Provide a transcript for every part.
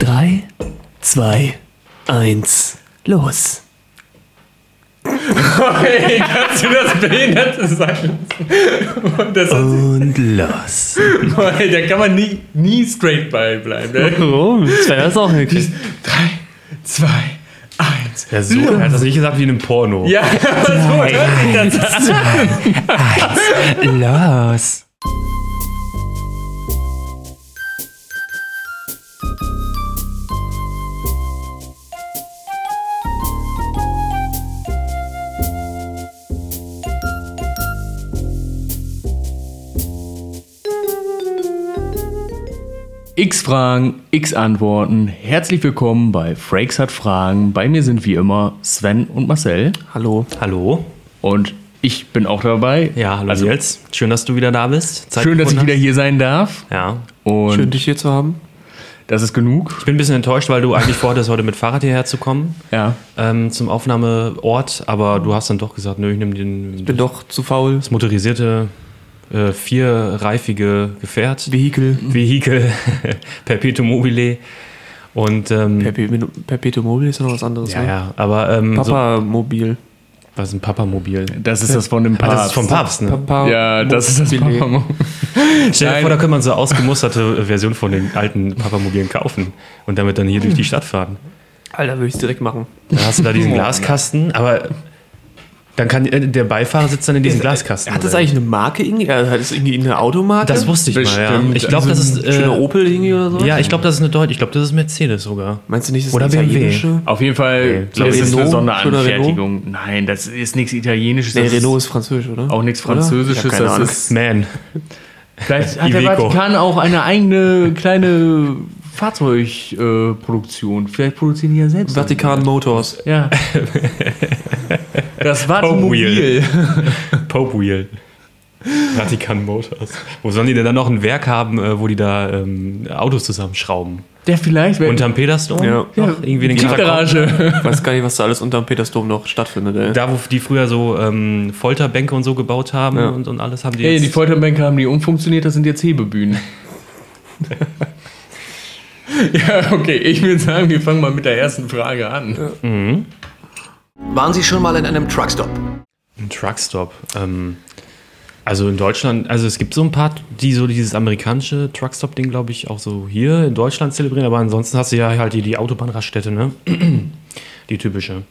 3, 2, 1, los. Hey, kannst du das Behinderte sein? Und das Und los. hey, da kann man nie, nie straight bei bleiben. Ne? Warum? Sven hat es auch hingekriegt. Drei, zwei, eins. Ja, so, er hat das nicht gesagt wie in einem Porno. Ja, so hört sich das an. Los. X Fragen, X Antworten. Herzlich willkommen bei Frakes hat Fragen. Bei mir sind wie immer Sven und Marcel. Hallo. Hallo? Und ich bin auch dabei. Ja, hallo Also, Nils. Schön, dass du wieder da bist. Zeit schön, dass ich wieder hier sein darf. Ja. Und Schön, dich hier zu haben. das ist genug. Ich bin ein bisschen enttäuscht, weil du eigentlich vorhattest, heute mit Fahrrad hierher zu kommen Ja. ähm, zum Aufnahmeort, aber du hast dann doch gesagt, nö, ich nehme den, Bin doch zu faul. das motorisierte, äh, vierreifige Gefährt, Vehikel. Vehikel, Perpetuum mobile. Und ähm, Perpetuum mobile ist ja noch was anderes. ja, ne? ja, aber ähm, so, Papa Mobil. was ist ein Papamobil? Das ist das von dem Ah, Papst. das ist vom Papst, ne? Papa Ja, das ist das Mobile. Papa. Stell dir vor, da könnte man so ausgemusterte Version von den alten Papamobilen kaufen und damit dann hier durch die Stadt fahren. Alter, würde ich direkt machen. Dann hast du da diesen Glaskasten, aber dann kann äh, der Beifahrer sitzt dann in diesem Glaskasten. Hat das eigentlich eine Marke irgendwie? Also Hat das irgendwie eine Automarke? Das wusste ich mal, ja. Bestimmt. Ich glaube, das ist. Schöner Äh, Opel irgendwie oder so? ja, ich glaube, das ist eine Deutsche. Ich glaube, das ist Mercedes sogar. Meinst du nicht, das ist Oder eine BMW. italienische? Auf jeden Fall Nee, das ist eine Renault, Sonderanfertigung. Nein, das ist nichts Italienisches. Nee, Renault ist französisch, oder? auch nichts? Französisches. Das ist, Man. vielleicht hat der Iveco. Vatikan auch eine eigene kleine Fahrzeugproduktion. Äh, vielleicht produzieren die ja selbst. Vatikan Motors. Ja. Das Pope Vatikan-Mobil. Pope Wheel. Vatikan Motors. Wo sollen die denn dann noch ein Werk haben, äh, wo die da ähm, Autos zusammenschrauben? Der vielleicht. Unterm Petersdom? Ja. Noch irgendwie den Tiefgarage. Ich weiß gar nicht, was da alles unterm Petersdom noch stattfindet, ey. Da, wo die früher so ähm, Folterbänke und so gebaut haben Ja. und, und alles haben die Ey, jetzt. die Folterbänke haben die umfunktioniert, das sind jetzt Hebebühnen. ja, okay, ich würde sagen, wir fangen mal mit der ersten Frage an. Waren Sie schon mal in einem Truckstop? Ein Truckstop. Ähm, also in Deutschland, also es gibt so ein paar, die so dieses amerikanische Truckstop-Ding, glaube ich, auch so hier in Deutschland zelebrieren, aber ansonsten hast du ja halt die, die Autobahnraststätte, ne? die typische.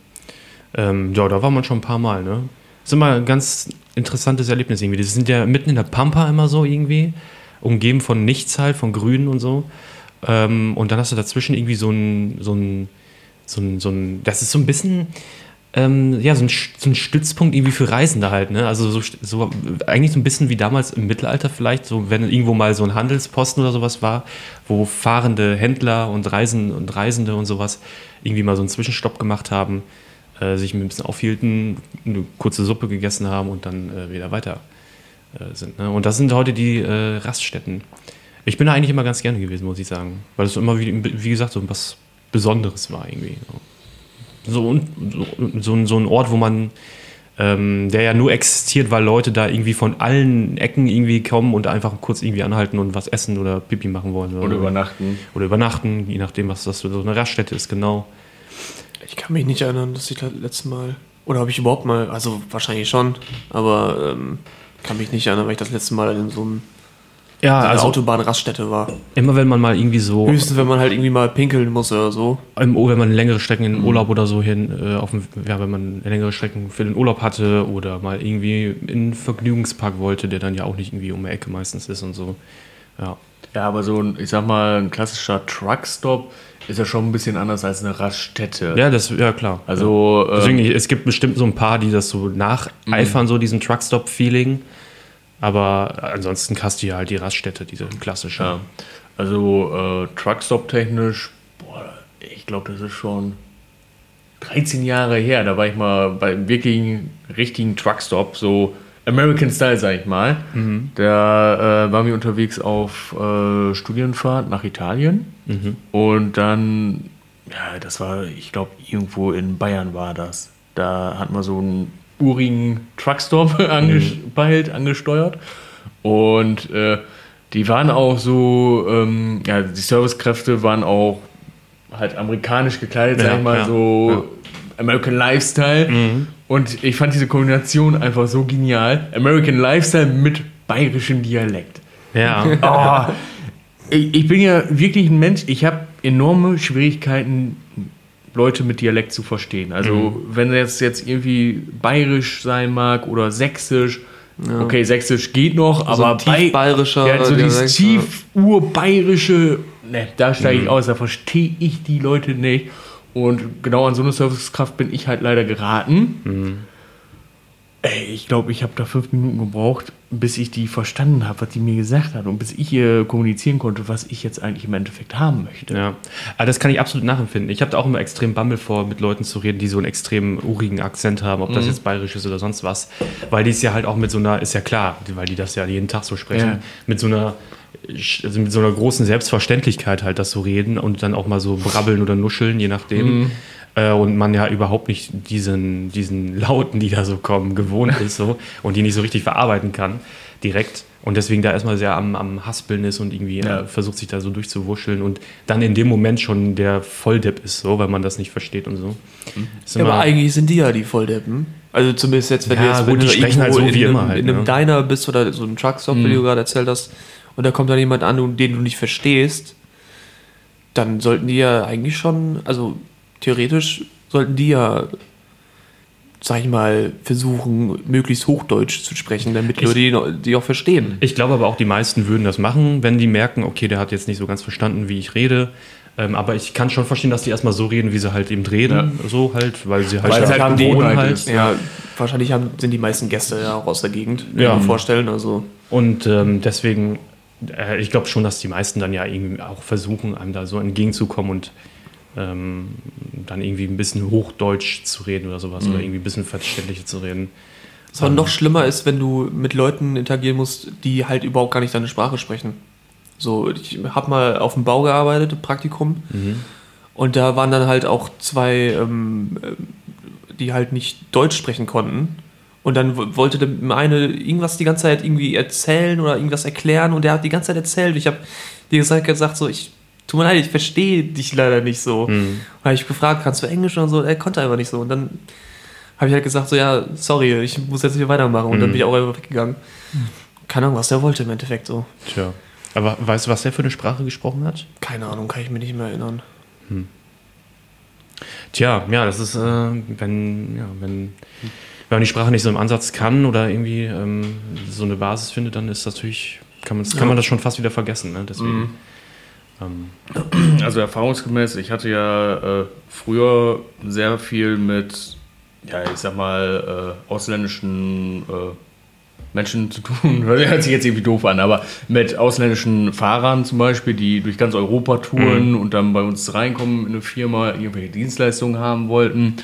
Ähm, ja, da war man schon ein paar Mal, ne? Das ist immer ein ganz interessantes Erlebnis irgendwie. Das sind ja mitten in der Pampa immer so irgendwie, umgeben von nichts halt, von Grünen und so. Ähm, und dann hast du dazwischen irgendwie so ein, so ein, so ein, so ein, das ist so ein bisschen, ähm, ja, so ein, so ein Stützpunkt irgendwie für Reisende halt, ne? Also so, so eigentlich so ein bisschen wie damals im Mittelalter vielleicht, so wenn irgendwo mal so ein Handelsposten oder sowas war, wo fahrende Händler und Reisen und Reisende und sowas irgendwie mal so einen Zwischenstopp gemacht haben, äh, sich ein bisschen aufhielten, eine kurze Suppe gegessen haben und dann äh, wieder weiter äh, sind. Ne? Und das sind heute die äh, Raststätten. Ich bin da eigentlich immer ganz gerne gewesen, muss ich sagen. Weil es immer, wie, wie gesagt, so was Besonderes war irgendwie. So, und, so, so, ein- so ein Ort, wo man, ähm, der ja nur existiert, weil Leute da irgendwie von allen Ecken irgendwie kommen und einfach kurz irgendwie anhalten und was essen oder Pipi machen wollen. Oder übernachten. Oder übernachten, je nachdem, was das so eine Raststätte ist, genau. Ich kann mich nicht erinnern, dass ich das letzte Mal. Oder habe ich überhaupt mal. Also wahrscheinlich schon. Aber ähm, kann mich nicht erinnern, weil ich das letzte Mal in so einem Ja, so also Autobahnraststätte war. immer wenn man mal irgendwie so Höchstens, wenn man halt irgendwie mal pinkeln muss oder so. Im, oh, wenn man längere Strecken in den Urlaub oder so hin, äh, auf dem, ja, wenn man längere Strecken für den Urlaub hatte oder mal irgendwie in einen Vergnügungspark wollte, der dann ja auch nicht irgendwie um die Ecke meistens ist und so. Ja. Ja, aber so ein, ich sag mal, ein klassischer Truckstop ist ja schon ein bisschen anders als eine Raststätte. Ja, das, ja klar. Also, ja. Deswegen, ähm, es gibt bestimmt so ein paar, die das so nacheifern, so diesen Truckstop-Feeling. Aber ansonsten hast du ja halt die Raststätte, diese klassische. Ja. Also äh, Truckstop-technisch, ich glaube, das ist schon 13 Jahre her. Da war ich mal bei wirklichen, richtigen Truckstop, so American Style, sag ich mal. Da äh, waren wir unterwegs auf äh, Studienfahrt nach Italien. Und dann, ja, das war, ich glaube, irgendwo in Bayern war das. Da hatten wir so einen urigen Truckstop angepeilt, angesteuert. Und äh, die waren auch so, ähm, ja, die Servicekräfte waren auch halt amerikanisch gekleidet, Ja, sag ich mal, ja, so American Lifestyle. Und ich fand diese Kombination einfach so genial. American Lifestyle mit bayerischem Dialekt. Ja. Oh, ich, ich bin ja wirklich ein Mensch, ich habe enorme Schwierigkeiten, Leute mit Dialekt zu verstehen. Also, wenn es jetzt irgendwie bayerisch sein mag oder sächsisch, okay, sächsisch geht noch, So aber tief bayerischer ja, so dieses ja. tief urbayerische, ne, da steige ich aus, da verstehe ich die Leute nicht. Und genau an so eine Servicekraft bin ich halt leider geraten. Ey, ich glaube, ich habe da fünf Minuten gebraucht, bis ich die verstanden habe, was die mir gesagt hat und bis ich ihr kommunizieren konnte, was ich jetzt eigentlich im Endeffekt haben möchte. Ja, aber das kann ich absolut nachempfinden. Ich habe da auch immer extrem Bammel vor, mit Leuten zu reden, die so einen extrem urigen Akzent haben, ob das Mhm. jetzt bayerisch ist oder sonst was. Weil die es ja halt auch mit so einer, ist ja klar, weil die das ja jeden Tag so sprechen, Ja. mit so einer also mit so einer großen Selbstverständlichkeit halt das so reden und dann auch mal so brabbeln oder nuscheln, je nachdem. Mhm. Äh, und man ja überhaupt nicht diesen, diesen Lauten, die da so kommen, gewohnt ist so und die nicht so richtig verarbeiten kann, direkt. Und deswegen da erstmal sehr am, am Haspeln ist und irgendwie Ja. äh, versucht sich da so durchzuwuscheln und dann in dem Moment schon der Volldepp ist, so, weil man das nicht versteht und so. Ist Ja, aber eigentlich sind die ja die Volldeppen. Also zumindest jetzt, wenn Ja, du jetzt gut, wenn die du sprechen halt so wie in immer einem, halt, in einem ne? Diner bist oder so einem Truckstop, wie du gerade erzählt hast, und da kommt dann jemand an, und den du nicht verstehst, dann sollten die ja eigentlich schon, also theoretisch sollten die ja, sag ich mal, versuchen, möglichst Hochdeutsch zu sprechen, damit Leute die, die auch verstehen. Ich glaube aber auch, die meisten würden das machen, wenn die merken, okay, der hat jetzt nicht so ganz verstanden, wie ich rede. Ähm, aber ich kann schon verstehen, dass die erstmal so reden, wie sie halt eben reden. So halt, weil sie halt, Weil halt haben Gewohnheit halt. Ja, wahrscheinlich haben, sind die meisten Gäste ja auch aus der Gegend, Ja. ich mir vorstellen. Also Und ähm, deswegen, äh, ich glaube schon, dass die meisten dann ja irgendwie auch versuchen, einem da so entgegenzukommen und ähm, dann irgendwie ein bisschen Hochdeutsch zu reden oder sowas oder irgendwie ein bisschen verständlicher zu reden. Was aber noch schlimmer ist, wenn du mit Leuten interagieren musst, die halt überhaupt gar nicht deine Sprache sprechen. So, ich habe mal auf dem Bau gearbeitet, Praktikum. Und da waren dann halt auch zwei, ähm, ähm, die halt nicht Deutsch sprechen konnten. Und dann wollte der eine irgendwas die ganze Zeit irgendwie erzählen oder irgendwas erklären und der hat die ganze Zeit erzählt. Ich habe dir gesagt, gesagt so, ich tut mir leid, ich verstehe dich leider nicht so. Und dann habe ich gefragt, kannst du Englisch oder so? Er konnte einfach nicht so. Und dann habe ich halt gesagt, so ja, sorry, ich muss jetzt nicht weitermachen. Und dann bin ich auch einfach weggegangen. Keine Ahnung, was der wollte im Endeffekt so. Tja. Aber weißt du, was der für eine Sprache gesprochen hat? Keine Ahnung, kann ich mir nicht mehr erinnern. Tja, ja, das ist, äh, wenn, ja, wenn, wenn man die Sprache nicht so im Ansatz kann oder irgendwie ähm, so eine Basis findet, dann ist das natürlich, kann, man's- kann man das schon fast wieder vergessen. Ne? Deswegen. Ähm, Also erfahrungsgemäß, ich hatte ja äh, früher sehr viel mit, ja, ich sag mal, äh, ausländischen äh, Menschen zu tun. Hört sich jetzt irgendwie doof an, aber mit ausländischen Fahrern zum Beispiel, die durch ganz Europa touren und dann bei uns reinkommen in eine Firma, irgendwelche Dienstleistungen haben wollten.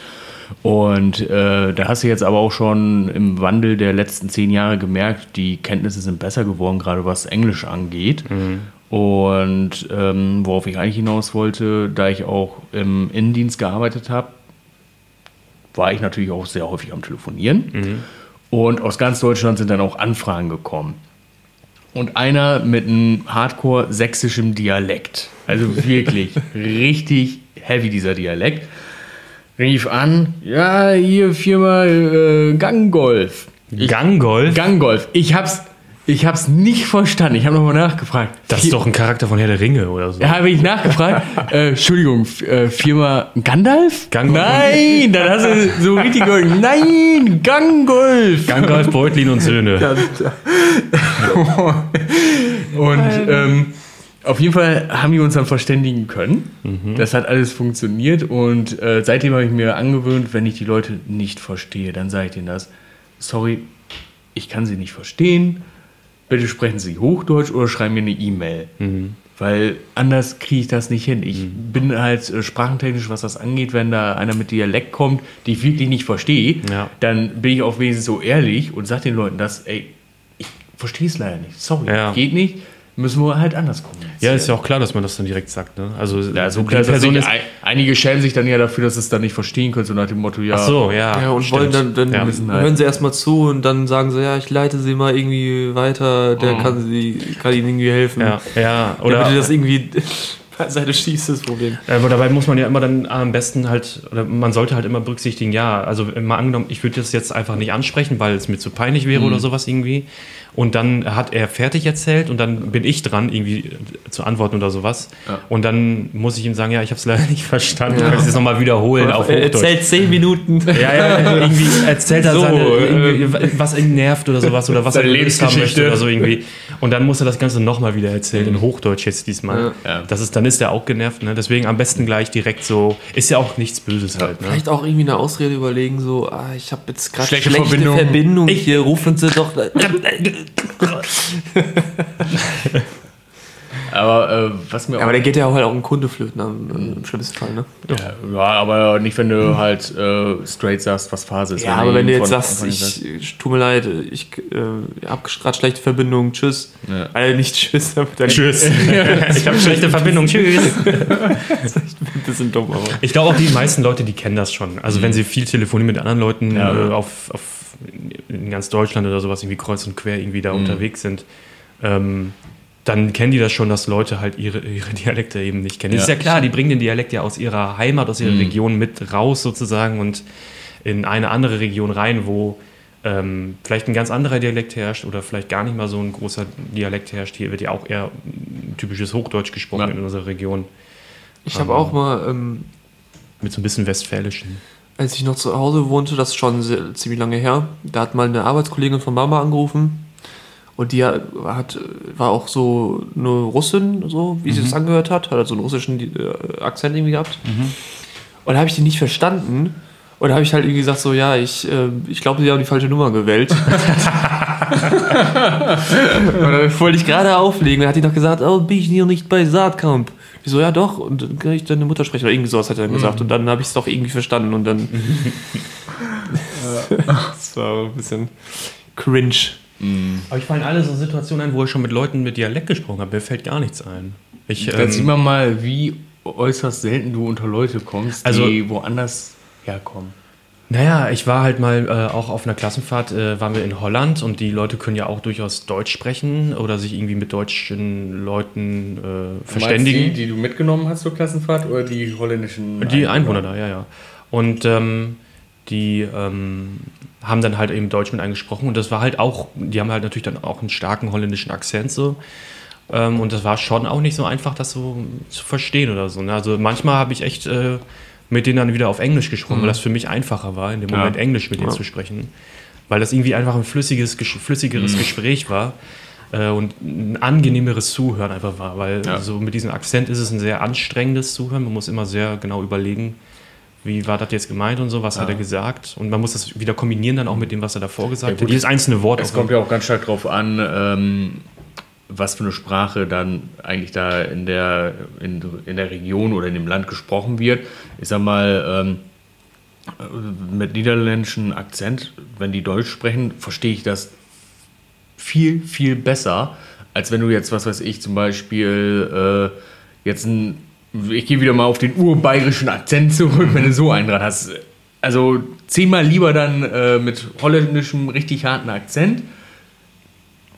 Und äh, da hast du jetzt aber auch schon im Wandel der letzten zehn Jahre gemerkt, die Kenntnisse sind besser geworden, gerade was Englisch angeht. Und ähm, worauf ich eigentlich hinaus wollte, da ich auch im Innendienst gearbeitet habe, war ich natürlich auch sehr häufig am Telefonieren. Und aus ganz Deutschland sind dann auch Anfragen gekommen. Und einer mit einem hardcore sächsischem Dialekt. Also wirklich richtig heavy dieser Dialekt. Rief an, ja, hier Firma äh, Ganggolf. Ich- Ganggolf? Ganggolf. Ich hab's, ich hab's nicht verstanden. Ich habe nochmal nachgefragt. das ist doch ein Charakter von Herr der Ringe oder so. Ja, habe ich nachgefragt. äh, Entschuldigung, äh, Firma Gandalf? Gangolf. Nein, dann hast du so richtig gehört. Nein, Gangolf. Gangolf, Beutlin und Söhne. Und ähm, auf jeden Fall haben die uns dann verständigen können. Das hat alles funktioniert und äh, seitdem habe ich mir angewöhnt, wenn ich die Leute nicht verstehe, dann sage ich denen das. Sorry, ich kann sie nicht verstehen. Bitte sprechen Sie Hochdeutsch oder schreiben mir eine E-Mail. Weil anders kriege ich das nicht hin. Ich bin halt äh, sprachentechnisch, was das angeht, wenn da einer mit Dialekt kommt, die ich wirklich nicht verstehe, Ja. dann bin ich auch wenigstens so ehrlich und sage den Leuten das, ey, ich verstehe es leider nicht. Sorry, Ja. geht nicht. Müssen wir halt anders kommunizieren. Ja, ist ja auch klar, dass man das dann direkt sagt. Ne? Also, Ja, so die klar, Person ist, ein- einige schämen sich dann ja dafür, dass sie es dann nicht verstehen können, so nach dem Motto, ja. Ach so, ja. Ja, und stimmt. wollen dann, dann Ja. müssen halt- hören sie erstmal zu und dann sagen sie, ja, ich leite sie mal irgendwie weiter, der kann sie, kann ihnen irgendwie helfen. Ja, ja. Oder bitte das irgendwie, Seite schießt das Problem. Äh, Aber dabei muss man ja immer dann am besten halt, oder man sollte halt immer berücksichtigen, ja, also mal angenommen, ich würde das jetzt einfach nicht ansprechen, weil es mir zu peinlich wäre oder sowas irgendwie. Und dann hat er fertig erzählt und dann bin ich dran, irgendwie zu antworten oder sowas. Ja. Und dann muss ich ihm sagen, ja, ich habe es leider nicht verstanden. Ja. Kannst du es nochmal wiederholen auf er Hochdeutsch? erzählt zehn Minuten. Ja, ja, irgendwie erzählt er So, seine, äh, irgendwie, was ihn nervt oder sowas oder was er gelöst haben möchte oder so irgendwie. Und dann muss er das Ganze nochmal wieder erzählen, in Hochdeutsch jetzt diesmal. Ja. Das ist, dann ist er auch genervt, ne? Deswegen am besten gleich direkt so, ist ja auch nichts Böses halt, ne? Vielleicht auch irgendwie eine Ausrede überlegen, so, ah, ich habe jetzt gerade Schlechte schlechte, Verbindung. Verbindung. Hier rufen sie doch. Aber äh, was mir aber der geht ja auch halt auch ein Kunde flöten am, äh, im schlimmsten Fall, ne? Ja, ja, aber nicht, wenn du halt äh, straight sagst, was Phase ist. Ja, aber wenn du jetzt sagst, ich, ich tut mir leid, ich äh, habe gerade schlechte Verbindung, tschüss. Ja. Also nicht tschüss, aber dann Tschüss. ich habe schlechte Verbindung. Tschüss. ein bisschen dumm, aber. Ich glaube auch die meisten Leute, die kennen das schon. Also wenn sie viel telefonieren mit anderen Leuten Ja. äh, auf, auf in ganz Deutschland oder sowas irgendwie kreuz und quer irgendwie da unterwegs sind, ähm, dann kennen die das schon, dass Leute halt ihre, ihre Dialekte eben nicht kennen. Das ist Ja. ja klar, die bringen den Dialekt ja aus ihrer Heimat, aus ihrer Region mit raus sozusagen und in eine andere Region rein, wo ähm, vielleicht ein ganz anderer Dialekt herrscht oder vielleicht gar nicht mal so ein großer Dialekt herrscht. Hier wird ja auch eher ein typisches Hochdeutsch gesprochen Ja. in unserer Region Ich habe auch mal, ähm, mit so ein bisschen Westfälischen. Als ich noch zu Hause wohnte, das ist schon sehr, ziemlich lange her, da hat mal eine Arbeitskollegin von Mama angerufen und die hat, war auch so eine Russin, so wie sie das angehört hat, hat also einen russischen äh, Akzent irgendwie gehabt. Und da habe ich die nicht verstanden. Und da habe ich halt irgendwie gesagt, so, ja, ich, äh, ich glaube, sie haben die falsche Nummer gewählt. und dann wollte ich gerade auflegen. Dann hat die noch gesagt, oh, bin ich hier nicht bei Saatkamp. Ich so, ja doch, und dann kann ich deine Mutter sprechen. Oder irgendwie sowas hat er dann gesagt. Und dann habe ich es doch irgendwie verstanden. Und dann. das war ein bisschen cringe. Aber ich fallen alle so Situationen ein, wo ich schon mit Leuten mit Dialekt gesprochen habe. Mir fällt gar nichts ein. Ich, Dann sieht ähm, man mal, wie äußerst selten du unter Leute kommst, die Also- woanders herkommen. naja, ich war halt mal äh, auch auf einer Klassenfahrt, äh, waren wir in Holland und die Leute können ja auch durchaus Deutsch sprechen oder sich irgendwie mit deutschen Leuten äh, verständigen. Die, die du mitgenommen hast zur Klassenfahrt oder die holländischen? Die Einwohner da, ja, ja. Und ähm, die ähm, haben dann halt eben Deutsch mit eingesprochen und das war halt auch, die haben halt natürlich dann auch einen starken holländischen Akzent so. Ähm, und das war schon auch nicht so einfach, das so zu verstehen oder so. Ne? Also manchmal habe ich echt äh, mit denen dann wieder auf Englisch gesprochen, weil das für mich einfacher war, in dem Ja. Moment Englisch mit denen zu sprechen. Weil das irgendwie einfach ein flüssiges, ges- flüssigeres Gespräch war äh, und ein angenehmeres Zuhören einfach war. Weil Ja. so mit diesem Akzent ist es ein sehr anstrengendes Zuhören. Man muss immer sehr genau überlegen, wie war das jetzt gemeint und so, was hat er gesagt. Und man muss das wieder kombinieren dann auch mit dem, was er davor gesagt Ja, gut, hat. Jedes einzelne Wort. Es kommt ja auch ganz stark drauf an, ähm, was für eine Sprache dann eigentlich da in der, in, in der Region oder in dem Land gesprochen wird. Ich sag mal, ähm, äh, mit niederländischem Akzent, wenn die Deutsch sprechen, verstehe ich das viel, viel besser, als wenn du jetzt, was weiß ich, zum Beispiel äh, jetzt ein, ich gehe wieder mal auf den urbayerischen Akzent zurück, wenn du so einen dran hast. Also zehnmal lieber dann äh, mit holländischem, richtig harten Akzent,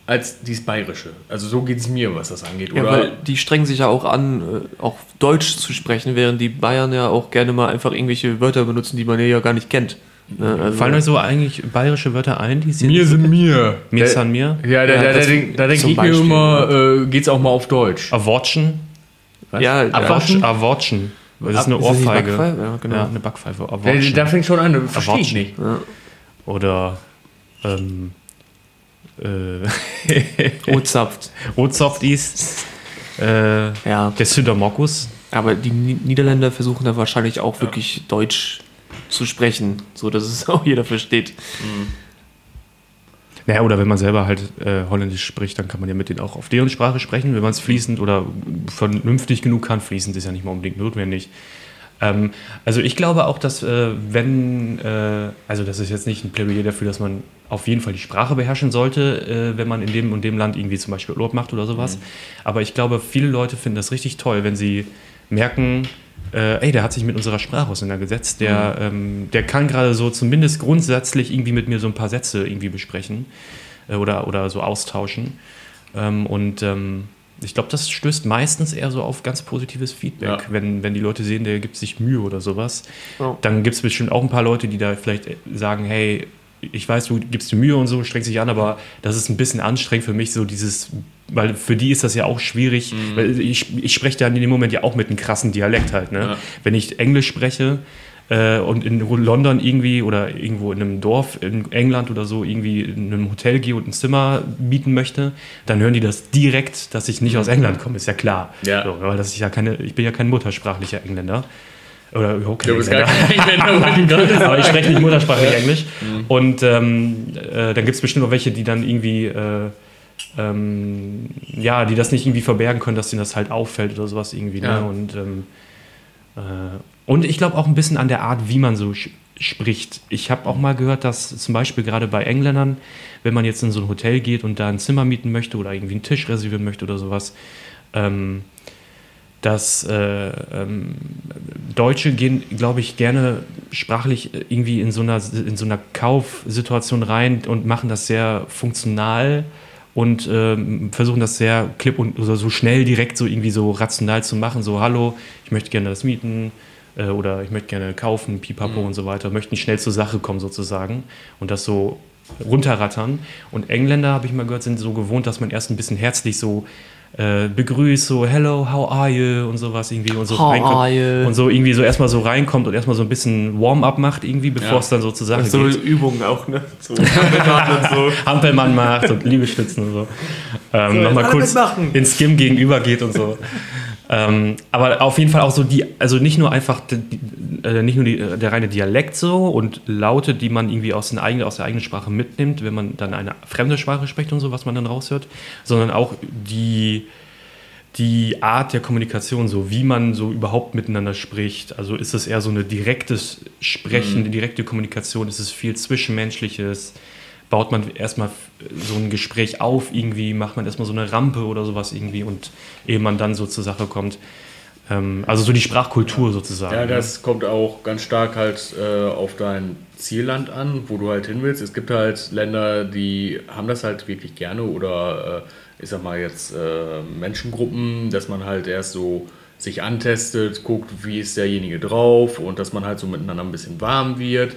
als dieses bayerische. Also so geht es mir, was das angeht. Ja, Oder weil die strengen sich ja auch an, äh, auch Deutsch zu sprechen, während die Bayern ja auch gerne mal einfach irgendwelche Wörter benutzen, die man ja gar nicht kennt. Ne? Also, Fallen euch so eigentlich bayerische Wörter ein, die sie mir sind mir. Mir Da- san mir? Ja, da, Ja, da, da, da denke zum ich mir Beispiel, immer, äh, geht's auch mal auf Deutsch. Avotschen? ja, ja, Avotschen? Avotschen. Das ist eine Ist nicht Ohrfeige. Backpfeife? Ja, genau. Ja, eine Backpfeife. Da, Avotschen. da fängt schon an, verstehe ich nicht. Oder ähm, äh, Ozapft. Rotsoft ist äh, Ja, der Südermokus. aber die Ni- Niederländer versuchen da wahrscheinlich auch wirklich Deutsch zu sprechen, so dass es auch jeder versteht. Naja, oder wenn man selber halt äh, Holländisch spricht, dann kann man ja mit denen auch auf deren Sprache sprechen, wenn man es fließend oder vernünftig genug kann. Fließend ist ja nicht mal unbedingt notwendig. Ähm, also ich glaube auch, dass äh, wenn, äh, also das ist jetzt nicht ein Plädoyer dafür, dass man auf jeden Fall die Sprache beherrschen sollte, äh, wenn man in dem und dem Land irgendwie zum Beispiel Urlaub macht oder sowas. Aber ich glaube, viele Leute finden das richtig toll, wenn sie merken, äh, ey, der hat sich mit unserer Sprache auseinandergesetzt, der, ähm, der kann gerade so zumindest grundsätzlich irgendwie mit mir so ein paar Sätze irgendwie besprechen äh, oder, oder so austauschen. Ähm, und ähm, ich glaube, das stößt meistens eher so auf ganz positives Feedback, Ja. wenn, wenn die Leute sehen, der gibt sich Mühe oder sowas. Ja. Dann gibt es bestimmt auch ein paar Leute, die da vielleicht sagen, hey, ich weiß, du gibst dir Mühe und so, strengst dich an, aber das ist ein bisschen anstrengend für mich, so dieses, weil für die ist das ja auch schwierig, Mhm. weil ich, ich spreche da in dem Moment ja auch mit einem krassen Dialekt halt. Ne? Ja. Wenn ich Englisch spreche, äh, und in London irgendwie oder irgendwo in einem Dorf in England oder so irgendwie in einem Hotel gehe und ein Zimmer mieten möchte, dann hören die das direkt, dass ich nicht aus England komme, ist ja klar. Ja. So, weil das ist ja keine, ich bin ja kein muttersprachlicher Engländer. Oder überhaupt kein Du bist gar Engländer. kein Engländer, sagen. Aber ich spreche nicht muttersprachlich Englisch. Mhm. Und ähm, äh, dann gibt es bestimmt auch welche, die dann irgendwie, äh, ähm, ja, die das nicht irgendwie verbergen können, dass denen das halt auffällt oder sowas irgendwie. Ja. Ne? Und, ähm, äh, und ich glaube auch ein bisschen an der Art, wie man so spricht. Ich habe auch mal gehört, dass zum Beispiel gerade bei Engländern, wenn man jetzt in so ein Hotel geht und da ein Zimmer mieten möchte oder irgendwie einen Tisch reservieren möchte oder sowas, ähm, dass äh, ähm, Deutsche gehen, glaube ich, gerne sprachlich irgendwie in so einer, in so einer Kaufsituation rein und machen das sehr funktional und ähm, versuchen das sehr klipp und oder so schnell direkt so irgendwie so rational zu machen. So, hallo, ich möchte gerne das mieten äh, oder ich möchte gerne kaufen, pipapo und so weiter, möchten schnell zur Sache kommen sozusagen und das so runterrattern. Und Engländer, habe ich mal gehört, sind so gewohnt, dass man erst ein bisschen herzlich so äh, begrüßt, so hello, how are you und sowas irgendwie und so How reinkommt are you? und so irgendwie so erstmal so reinkommt und erstmal so ein bisschen Warm-up macht irgendwie, bevor Ja. es dann so zur Sache So geht. Übungen auch, ne? So und so. Hampelmann macht und Liegestützen und so. Ähm, Nochmal alle kurz ins Skim gegenüber geht und so. Ähm, aber auf jeden Fall auch so die, also nicht nur einfach die, äh, nicht nur die, der reine Dialekt so und Laute, die man irgendwie aus, den eigenen, aus der eigenen Sprache mitnimmt, wenn man dann eine fremde Sprache spricht und so, was man dann raushört, sondern auch die die Art der Kommunikation, so wie man so überhaupt miteinander spricht. Also ist es eher so eine direktes Sprechen, eine direkte Kommunikation, ist es viel Zwischenmenschliches? Baut man erstmal so ein Gespräch auf irgendwie, macht man erstmal so eine Rampe oder sowas irgendwie und ehe man dann so zur Sache kommt. Ähm, also so die Sprachkultur sozusagen. Ja, ne? das kommt auch ganz stark halt äh, auf dein Zielland an, wo du halt hin willst. Es gibt halt Länder, die haben das halt wirklich gerne oder äh, ich sag mal jetzt äh, Menschengruppen, dass man halt erst so sich antestet, guckt, wie ist derjenige drauf und dass man halt so miteinander ein bisschen warm wird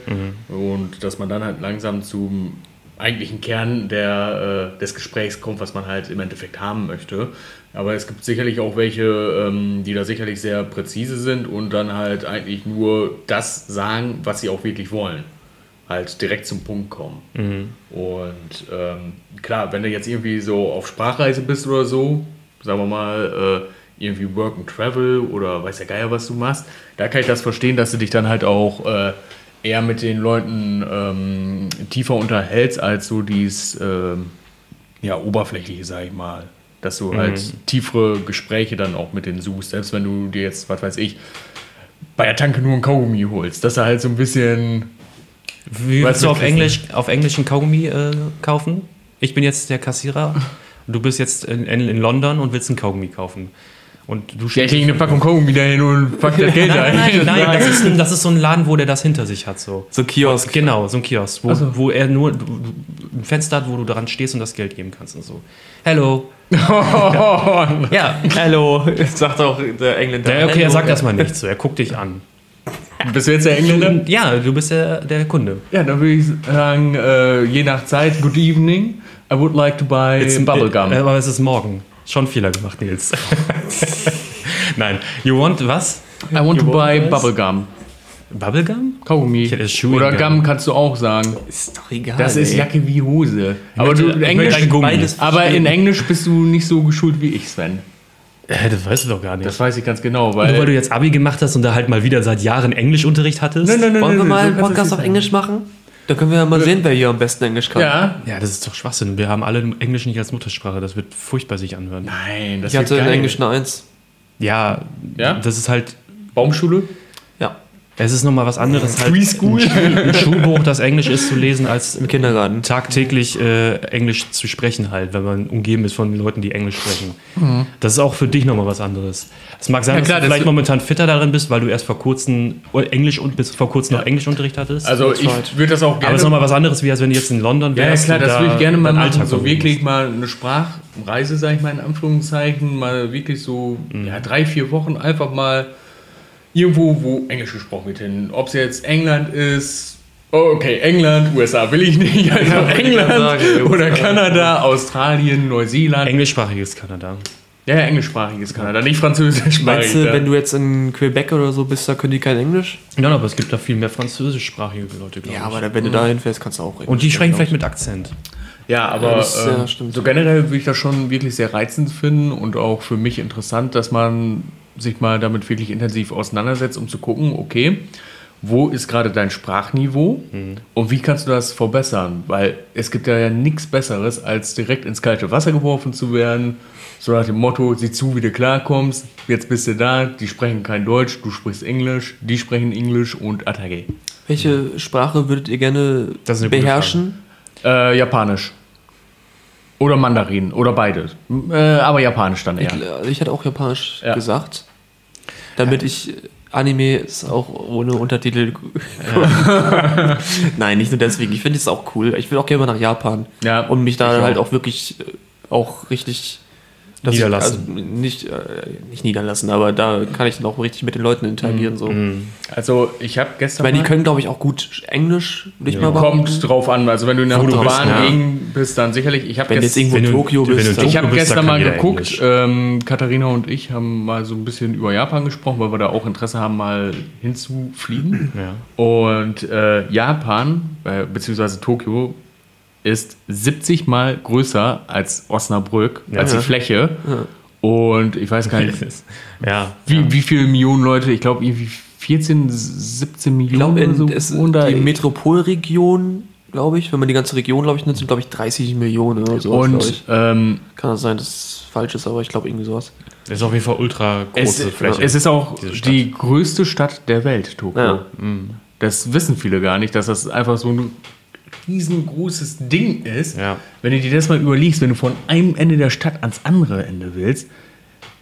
und dass man dann halt langsam zum eigentlichen Kern der, äh, des Gesprächs kommt, was man halt im Endeffekt haben möchte. Aber es gibt sicherlich auch welche, ähm, die da sicherlich sehr präzise sind und dann halt eigentlich nur das sagen, was sie auch wirklich wollen. Halt direkt zum Punkt kommen. Und ähm, klar, wenn du jetzt irgendwie so auf Sprachreise bist oder so, sagen wir mal, äh, irgendwie Work and Travel oder weiß der Geier, was du machst, da kann ich das verstehen, dass du dich dann halt auch äh, eher mit den Leuten ähm, tiefer unterhältst, als so dies ähm, ja, oberflächliche, sag ich mal. Dass du halt tiefere Gespräche dann auch mit denen suchst, selbst wenn du dir jetzt, was weiß ich, bei der Tanke nur ein Kaugummi holst, dass er halt so ein bisschen Wie willst du auf Englisch, auf Englisch einen Kaugummi äh, kaufen? Ich bin jetzt der Kassierer und du bist jetzt in, in, in London und willst einen Kaugummi kaufen. Und du Ja, ich eine Packung Kaugummi dahin und pack das Geld Nein, ein. nein, nein, das ist, ein, das ist so ein Laden, wo der das hinter sich hat. So. So Kiosk. Genau, so ein Kiosk, wo, Ach so. wo er nur ein Fenster hat, wo du daran stehst und das Geld geben kannst und so. Hello. ja, Hallo, sagt auch der Engländer. der, okay, er sagt erstmal nichts. So. Er guckt dich an. Bist du jetzt der Engländer? Ja, du bist der, der Kunde. Ja, dann würde ich sagen, äh, je nach Zeit, good evening. I would like to buy Bubblegum. Äh, aber es ist morgen. Schon Fehler gemacht, Nils. Nein. You want was? I want to You buy want this? Bubblegum. Bubblegum? Kaugummi. Ich hätte Chewing Oder Gum. Kannst du auch sagen. Ist doch egal. Das ist ey. Jacke wie Hose. Aber möchte- du Englisch, aber in. Englisch bist du nicht so geschult wie ich, Sven. Äh, das weißt du doch gar nicht. Das weiß ich ganz genau, Nur weil weil. du jetzt Abi gemacht hast und da halt mal wieder seit Jahren Englischunterricht hattest? Nein, nein, nein, Wollen wir nein, mal einen Podcast es auf Englisch machen? Da können wir ja mal sehen, wer hier am besten Englisch kann. Ja. Ja, das ist doch Schwachsinn. Wir haben alle Englisch nicht als Muttersprache. Das wird furchtbar sich anhören. Nein, das Ich hatte wird in geil. Englisch eine Eins. Ja, Ja? das ist halt. Baumschule? Ja. Es ist nochmal was anderes, halt Preschool? ein, Schul ein Schulbuch, das Englisch ist, zu lesen, als Im Kindergarten. tagtäglich äh, Englisch zu sprechen halt, wenn man umgeben ist von Leuten, die Englisch sprechen. Das ist auch für dich nochmal was anderes. Es mag sein, Ja, klar, dass du das- vielleicht momentan fitter darin bist, weil du erst vor kurzem Englisch und bis vor kurzem noch Englischunterricht hattest. Also ich würde das auch aber gerne. es ist nochmal was anderes, wie als wenn du jetzt in London ja, ja, wärst. klar, und das da würde ich gerne mal machen. Alltag So wirklich mal eine Sprachreise, sage ich mal in Anführungszeichen, mal wirklich so Mhm. ja, drei, vier Wochen einfach mal irgendwo, wo Englisch gesprochen wird hin. Ob es jetzt England ist, oh, okay, England, USA will ich nicht, also England sagen, oder Kanada, Australien, Neuseeland. Englischsprachiges Kanada. ja, ja, englischsprachiges Kanada, nicht französischsprachig. Meinst du, ja. wenn du jetzt in Quebec oder so bist, da können die kein Englisch? Ja, aber es gibt da viel mehr französischsprachige Leute, glaube Ja, ich. aber da, wenn du da hinfährst, kannst du auch Englisch. und die sprechen vielleicht mit Akzent. Ja, aber Ja, das, ja, ähm, stimmt. so generell würde ich das schon wirklich sehr reizend finden und auch für mich interessant, dass man sich mal damit wirklich intensiv auseinandersetzt, um zu gucken, okay, wo ist gerade dein Sprachniveau und wie kannst du das verbessern? Weil es gibt ja nichts Besseres, als direkt ins kalte Wasser geworfen zu werden, so nach dem Motto, sieh zu, wie du klarkommst, jetzt bist du da, die sprechen kein Deutsch, du sprichst Englisch, die sprechen Englisch und ich. Welche Sprache würdet ihr gerne beherrschen? Äh, Japanisch. Oder Mandarin oder beides. Äh, aber Japanisch dann eher. Ich, ich hätte auch Japanisch Ja. gesagt. Damit ich Anime ist auch ohne Untertitel. Nein, nicht nur deswegen. Ich finde es auch cool. Ich will auch gerne mal nach Japan. Ja, und mich da halt auch. auch wirklich äh, auch richtig dass Niederlassen. Ich, also nicht, äh, nicht niederlassen, aber da kann ich dann auch richtig mit den Leuten interagieren. So. Also ich habe Ich gestern meine, die können, glaube ich, auch gut Englisch, würde ich mal behaupten. kommt drauf an. Also wenn du in der urbanen an, ja. Gegend bist, dann sicherlich. Ich habe Wenn du jetzt irgendwo in Tokio bist, du dann- Ich habe bist, gestern mal geguckt, ähm, Katharina und ich haben mal so ein bisschen über Japan gesprochen, weil wir da auch Interesse haben, mal hinzufliegen. Ja. Und äh, Japan, äh, beziehungsweise Tokio, ist 70 Mal größer als Osnabrück, als Ja. die Fläche. Und ich weiß gar nicht, Ja. wie, wie viele Millionen Leute, ich glaube irgendwie 14, 17 Ich glaube, Millionen in oder es, so die Metropolregion, glaube ich, wenn man die ganze Region, glaube ich, nimmt, sind, glaube ich, 30 Millionen oder so. Und ich. ähm, Kann das sein, dass es falsch ist, aber ich glaube irgendwie sowas. Das ist auf jeden Fall ultra es, große Fläche. es ist auch die größte Stadt der Welt, Tokio. Ja. Das wissen viele gar nicht, dass das einfach so ein riesengroßes Ding ist. Ja. Wenn du dir das mal überlegst, wenn du von einem Ende der Stadt ans andere Ende willst,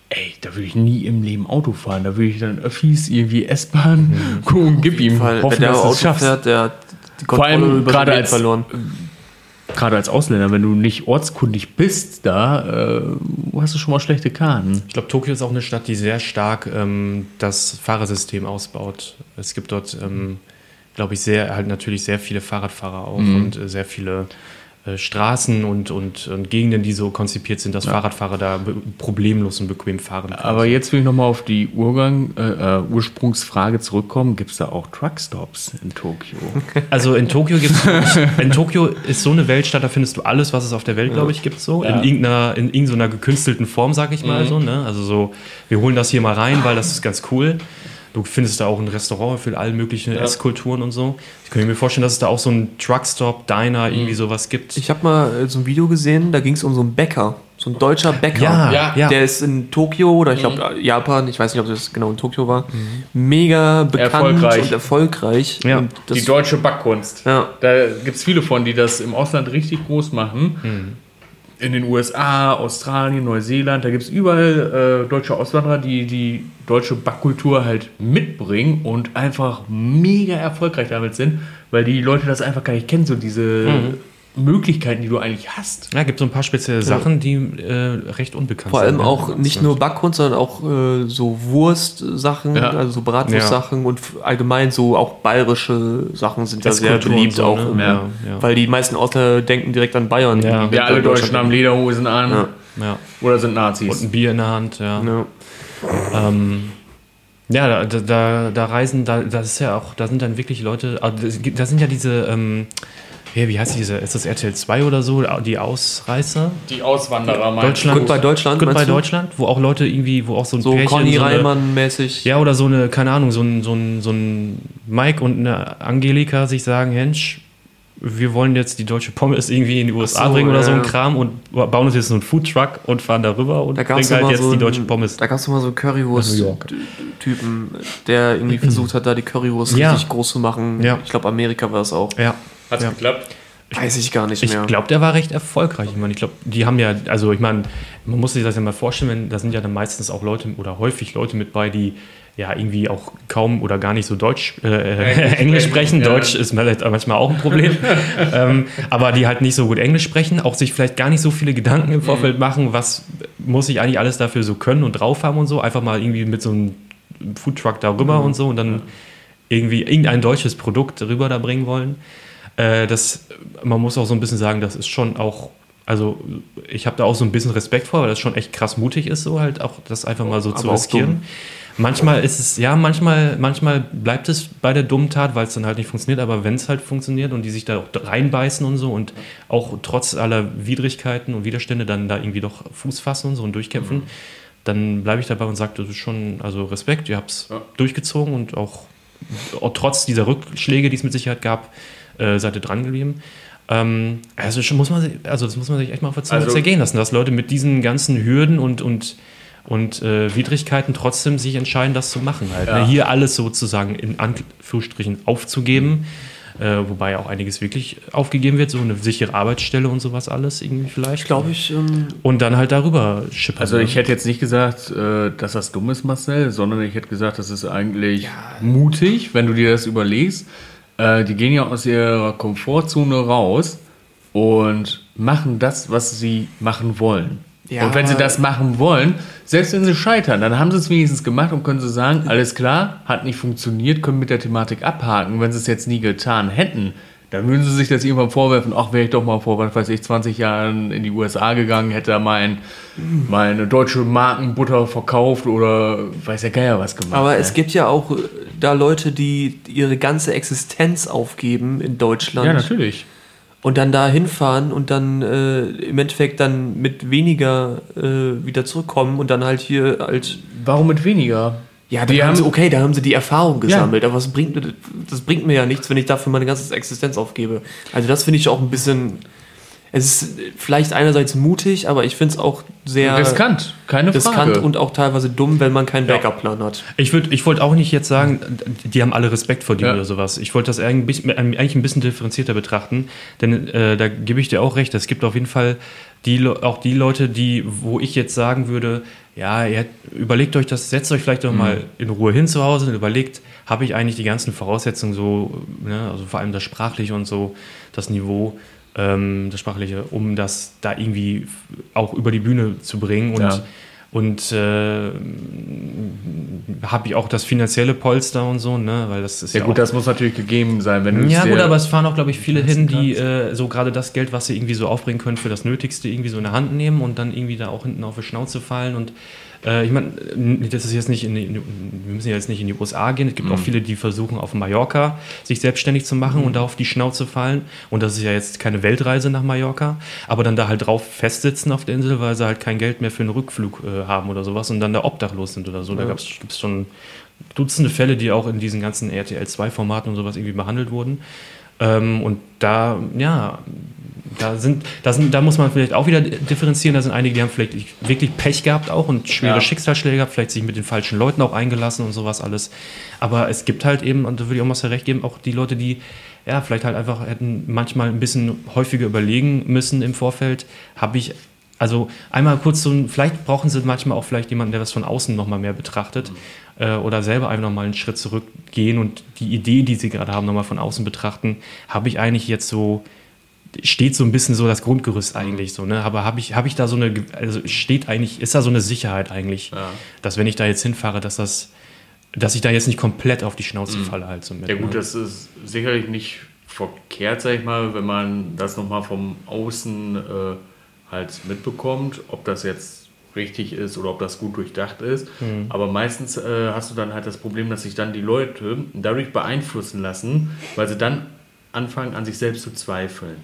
ey, da würde ich nie im Leben Auto fahren. Da würde ich dann Öffis, irgendwie S-Bahn, gucken, gib ihm, Weil, hoffen, wenn der dass Auto es schaffst. fährt, der hat die Vor Kontrolle allem über gerade als, verloren. gerade als Ausländer, wenn du nicht ortskundig bist, da äh, hast du schon mal schlechte Karten. Ich glaube, Tokio ist auch eine Stadt, die sehr stark ähm, das Fahrersystem ausbaut. Es gibt dort, ähm, glaube ich, sehr, halt natürlich sehr viele Fahrradfahrer auch und äh, sehr viele äh, Straßen und, und, und Gegenden, die so konzipiert sind, dass Fahrradfahrer da problemlos und bequem fahren können. Aber jetzt will ich nochmal auf die Urgang, äh, äh, Ursprungsfrage zurückkommen. Gibt es da auch Truckstops in Tokio? Also in Tokio gibt in Tokio ist so eine Weltstadt, da findest du alles, was es auf der Welt, glaube ich, gibt so. Ja. In irgendeiner, in irgendeiner gekünstelten Form, sag ich mal so. Ne? Also so, wir holen das hier mal rein, weil das ist ganz cool. Du findest da auch ein Restaurant für alle möglichen Esskulturen und so. Ich könnte mir vorstellen, dass es da auch so ein Truckstop, Diner, irgendwie sowas gibt. Ich habe mal äh, so ein Video gesehen, da ging es um so einen Bäcker. So ein deutscher Bäcker. Ja, Ja. ja. Der ist in Tokio oder ich glaube Japan, ich weiß nicht, ob das genau in Tokio war, mega bekannt Erfolgreich. und erfolgreich. Ja. Und das, die deutsche Backkunst. Ja. Da gibt es viele von, die das im Ausland richtig groß machen. Hm. In den USA, Australien, Neuseeland, da gibt es überall äh, deutsche Auswanderer, die die deutsche Backkultur halt mitbringen und einfach mega erfolgreich damit sind, weil die Leute das einfach gar nicht kennen, so diese Mhm. Möglichkeiten, die du eigentlich hast. Ja, gibt so ein paar spezielle Sachen, die äh, recht unbekannt vor allem sind. auch nicht nur Backkunst, sondern auch äh, so Wurstsachen, Ja. also so Bratwurstsachen und f- allgemein so auch bayerische Sachen sind da sehr und beliebt so, auch. ne? im- Ja, ja. Weil die meisten Ausländer denken direkt an Bayern. Ja. Ja, alle Deutschen haben Lederhosen an Ja. Ja. oder sind Und Nazis. ein Bier in der Hand, ja. Ja. Ähm, ja, da, da, da reisen, da, das ist ja auch, da sind dann wirklich Leute, das gibt- da sind ja diese, ähm, ja, wie heißt diese, ist das RTL 2 oder so, die Ausreißer? Die Auswanderer meinst Deutschland. Goodbye Deutschland, Goodbye meinst du? Deutschland, wo auch Leute irgendwie, wo auch so ein So Pärchen, Conny so Reimann-mäßig. Ja, oder so eine, keine Ahnung, so ein, so ein, so ein Mike und eine Angelika sich sagen, Hensch, wir wollen jetzt die deutsche Pommes irgendwie in die USA so, bringen oder so ja. ein Kram und bauen uns jetzt so einen Foodtruck und fahren darüber und Da gab bringen es halt mal jetzt so die einen- deutschen Pommes. Da gab es mal so einen. Currywurst-Typen, der irgendwie versucht hat, da die Currywurst Ja. richtig groß zu machen. Ja. Ich glaube, Amerika war es auch. Ja. Hat's Ja. geklappt? Weiß ich gar nicht Ich mehr. glaube, der war recht erfolgreich. Ich meine, ich glaube, die haben ja, also ich meine, man muss sich das ja mal vorstellen, wenn, da sind ja dann meistens auch Leute oder häufig Leute mit bei, die ja irgendwie auch kaum oder gar nicht so Deutsch, äh, Englisch Englisch sprechen, ja. Deutsch ist vielleicht manchmal auch ein Problem. ähm, aber die halt nicht so gut Englisch sprechen, auch sich vielleicht gar nicht so viele Gedanken im Vorfeld machen, was muss ich eigentlich alles dafür so können und drauf haben und so. Einfach mal irgendwie mit so einem Foodtruck darüber und so und dann irgendwie irgendein deutsches Produkt rüber da bringen wollen. Äh, das, man muss auch so ein bisschen sagen, das ist schon auch, also ich habe da auch so ein bisschen Respekt vor, weil das schon echt krass mutig ist, so halt auch das einfach mal so zu Aber auch riskieren. Manchmal ist es, ja, manchmal, manchmal bleibt es bei der dummen Tat, weil es dann halt nicht funktioniert, aber wenn es halt funktioniert und die sich da auch reinbeißen und so und auch trotz aller Widrigkeiten und Widerstände dann da irgendwie doch Fuß fassen und so und durchkämpfen, dann bleibe ich dabei und sage, das ist schon, also Respekt, ihr habt es Ja. durchgezogen und auch, auch trotz dieser Rückschläge, die es mit Sicherheit gab, äh, ihr dran geblieben. Ähm, also schon muss man also das muss man sich echt mal auf der Zunge Also- zergehen lassen, dass Leute mit diesen ganzen Hürden und, und, und äh, Widrigkeiten trotzdem sich entscheiden, das zu machen. Halt, Ja. ne? Hier alles sozusagen in Anführungsstrichen aufzugeben, äh, wobei auch einiges wirklich aufgegeben wird, so eine sichere Arbeitsstelle und sowas alles irgendwie vielleicht. Ich glaube, ich. Ähm, Und dann halt darüber schippern. Also ne? ich hätte jetzt nicht gesagt, äh, dass das dumm ist, Marcel, sondern ich hätte gesagt, das ist eigentlich mutig, wenn du dir das überlegst. Äh, Die gehen ja aus ihrer Komfortzone raus und machen das, was sie machen wollen. Ja, und wenn sie das machen wollen, selbst wenn sie scheitern, dann haben sie es wenigstens gemacht und können sie sagen, alles klar, hat nicht funktioniert, können mit der Thematik abhaken. Wenn sie es jetzt nie getan hätten, dann würden sie sich das irgendwann vorwerfen, ach, wäre ich doch mal vor, was weiß ich, 20 Jahren in die USA gegangen, hätte da mein, meine deutsche Markenbutter verkauft oder weiß der Geier was gemacht. aber ne? es gibt ja auch da Leute, die ihre ganze Existenz aufgeben in Deutschland Ja, natürlich. und dann da hinfahren und dann äh, im Endeffekt dann mit weniger äh, wieder zurückkommen und dann halt hier halt. Warum mit weniger? Ja, Die die haben haben- sie, okay, da haben sie die Erfahrung gesammelt, aber was bringt, das bringt mir ja nichts, wenn ich dafür meine ganze Existenz aufgebe. Also das finde ich auch ein bisschen, es ist vielleicht einerseits mutig, aber ich finde es auch sehr Riskant, keine riskant Frage. und auch teilweise dumm, wenn man keinen Backup-Plan hat. Ich, würd, ich wollte auch nicht jetzt sagen, die haben alle Respekt vor dir Ja. oder sowas. Ich wollte das eigentlich ein bisschen, differenzierter betrachten, denn äh, da gebe ich dir auch recht. Es gibt auf jeden Fall die, auch die Leute, die, wo ich jetzt sagen würde, ja, ihr, überlegt euch das, setzt euch vielleicht doch mal in Ruhe hin zu Hause und überlegt, habe ich eigentlich die ganzen Voraussetzungen so, ne, also vor allem das Sprachliche und so, das Niveau, ähm, das Sprachliche, um das da irgendwie auch über die Bühne zu bringen und Ja. und äh, habe ich auch das finanzielle Polster und so, ne? Weil das ist ja, ja gut, das muss natürlich gegeben sein, wenn du ja gut, aber es fahren auch, glaube ich, viele hin, die äh, so gerade das Geld, was sie irgendwie so aufbringen können, für das Nötigste irgendwie so in der Hand nehmen und dann irgendwie da auch hinten auf die Schnauze fallen. Und ich meine, das ist jetzt nicht in, die- wir müssen ja jetzt nicht in die USA gehen. Es gibt auch viele, die versuchen auf Mallorca sich selbstständig zu machen und da auf die Schnauze fallen. Und das ist ja jetzt keine Weltreise nach Mallorca, aber dann da halt drauf festsitzen auf der Insel, weil sie halt kein Geld mehr für einen Rückflug äh, haben oder sowas und dann da obdachlos sind oder so. Da gibt es schon Dutzende Fälle, die auch in diesen ganzen RTL-2-Formaten und sowas irgendwie behandelt wurden. Ähm, und da, ja, da sind, da sind, da muss man vielleicht auch wieder differenzieren. Da sind einige, die haben vielleicht wirklich Pech gehabt auch und schwere Ja. Schicksalsschläge gehabt, vielleicht sich mit den falschen Leuten auch eingelassen und sowas alles. Aber es gibt halt eben, und da würde ich auch mal recht geben, auch die Leute, die ja vielleicht halt einfach hätten manchmal ein bisschen häufiger überlegen müssen im Vorfeld. Habe ich also einmal kurz so ein, vielleicht brauchen sie manchmal auch vielleicht jemanden, der das von außen nochmal mehr betrachtet äh, oder selber einfach nochmal einen Schritt zurückgehen und die Idee, die sie gerade haben, nochmal von außen betrachten. Habe ich eigentlich jetzt so, steht so ein bisschen so das Grundgerüst eigentlich so, ne? Aber habe ich, habe ich da so eine, also steht eigentlich, ist da so eine Sicherheit eigentlich, Ja. dass wenn ich da jetzt hinfahre, dass das, dass ich da jetzt nicht komplett auf die Schnauze falle halt so mit. Ja gut, ne? das ist sicherlich nicht verkehrt, sag ich mal, wenn man das nochmal vom Außen äh, halt mitbekommt, ob das jetzt richtig ist oder ob das gut durchdacht ist. Mhm. Aber meistens äh, hast du dann halt das Problem, dass sich dann die Leute dadurch beeinflussen lassen, weil sie dann anfangen an sich selbst zu zweifeln.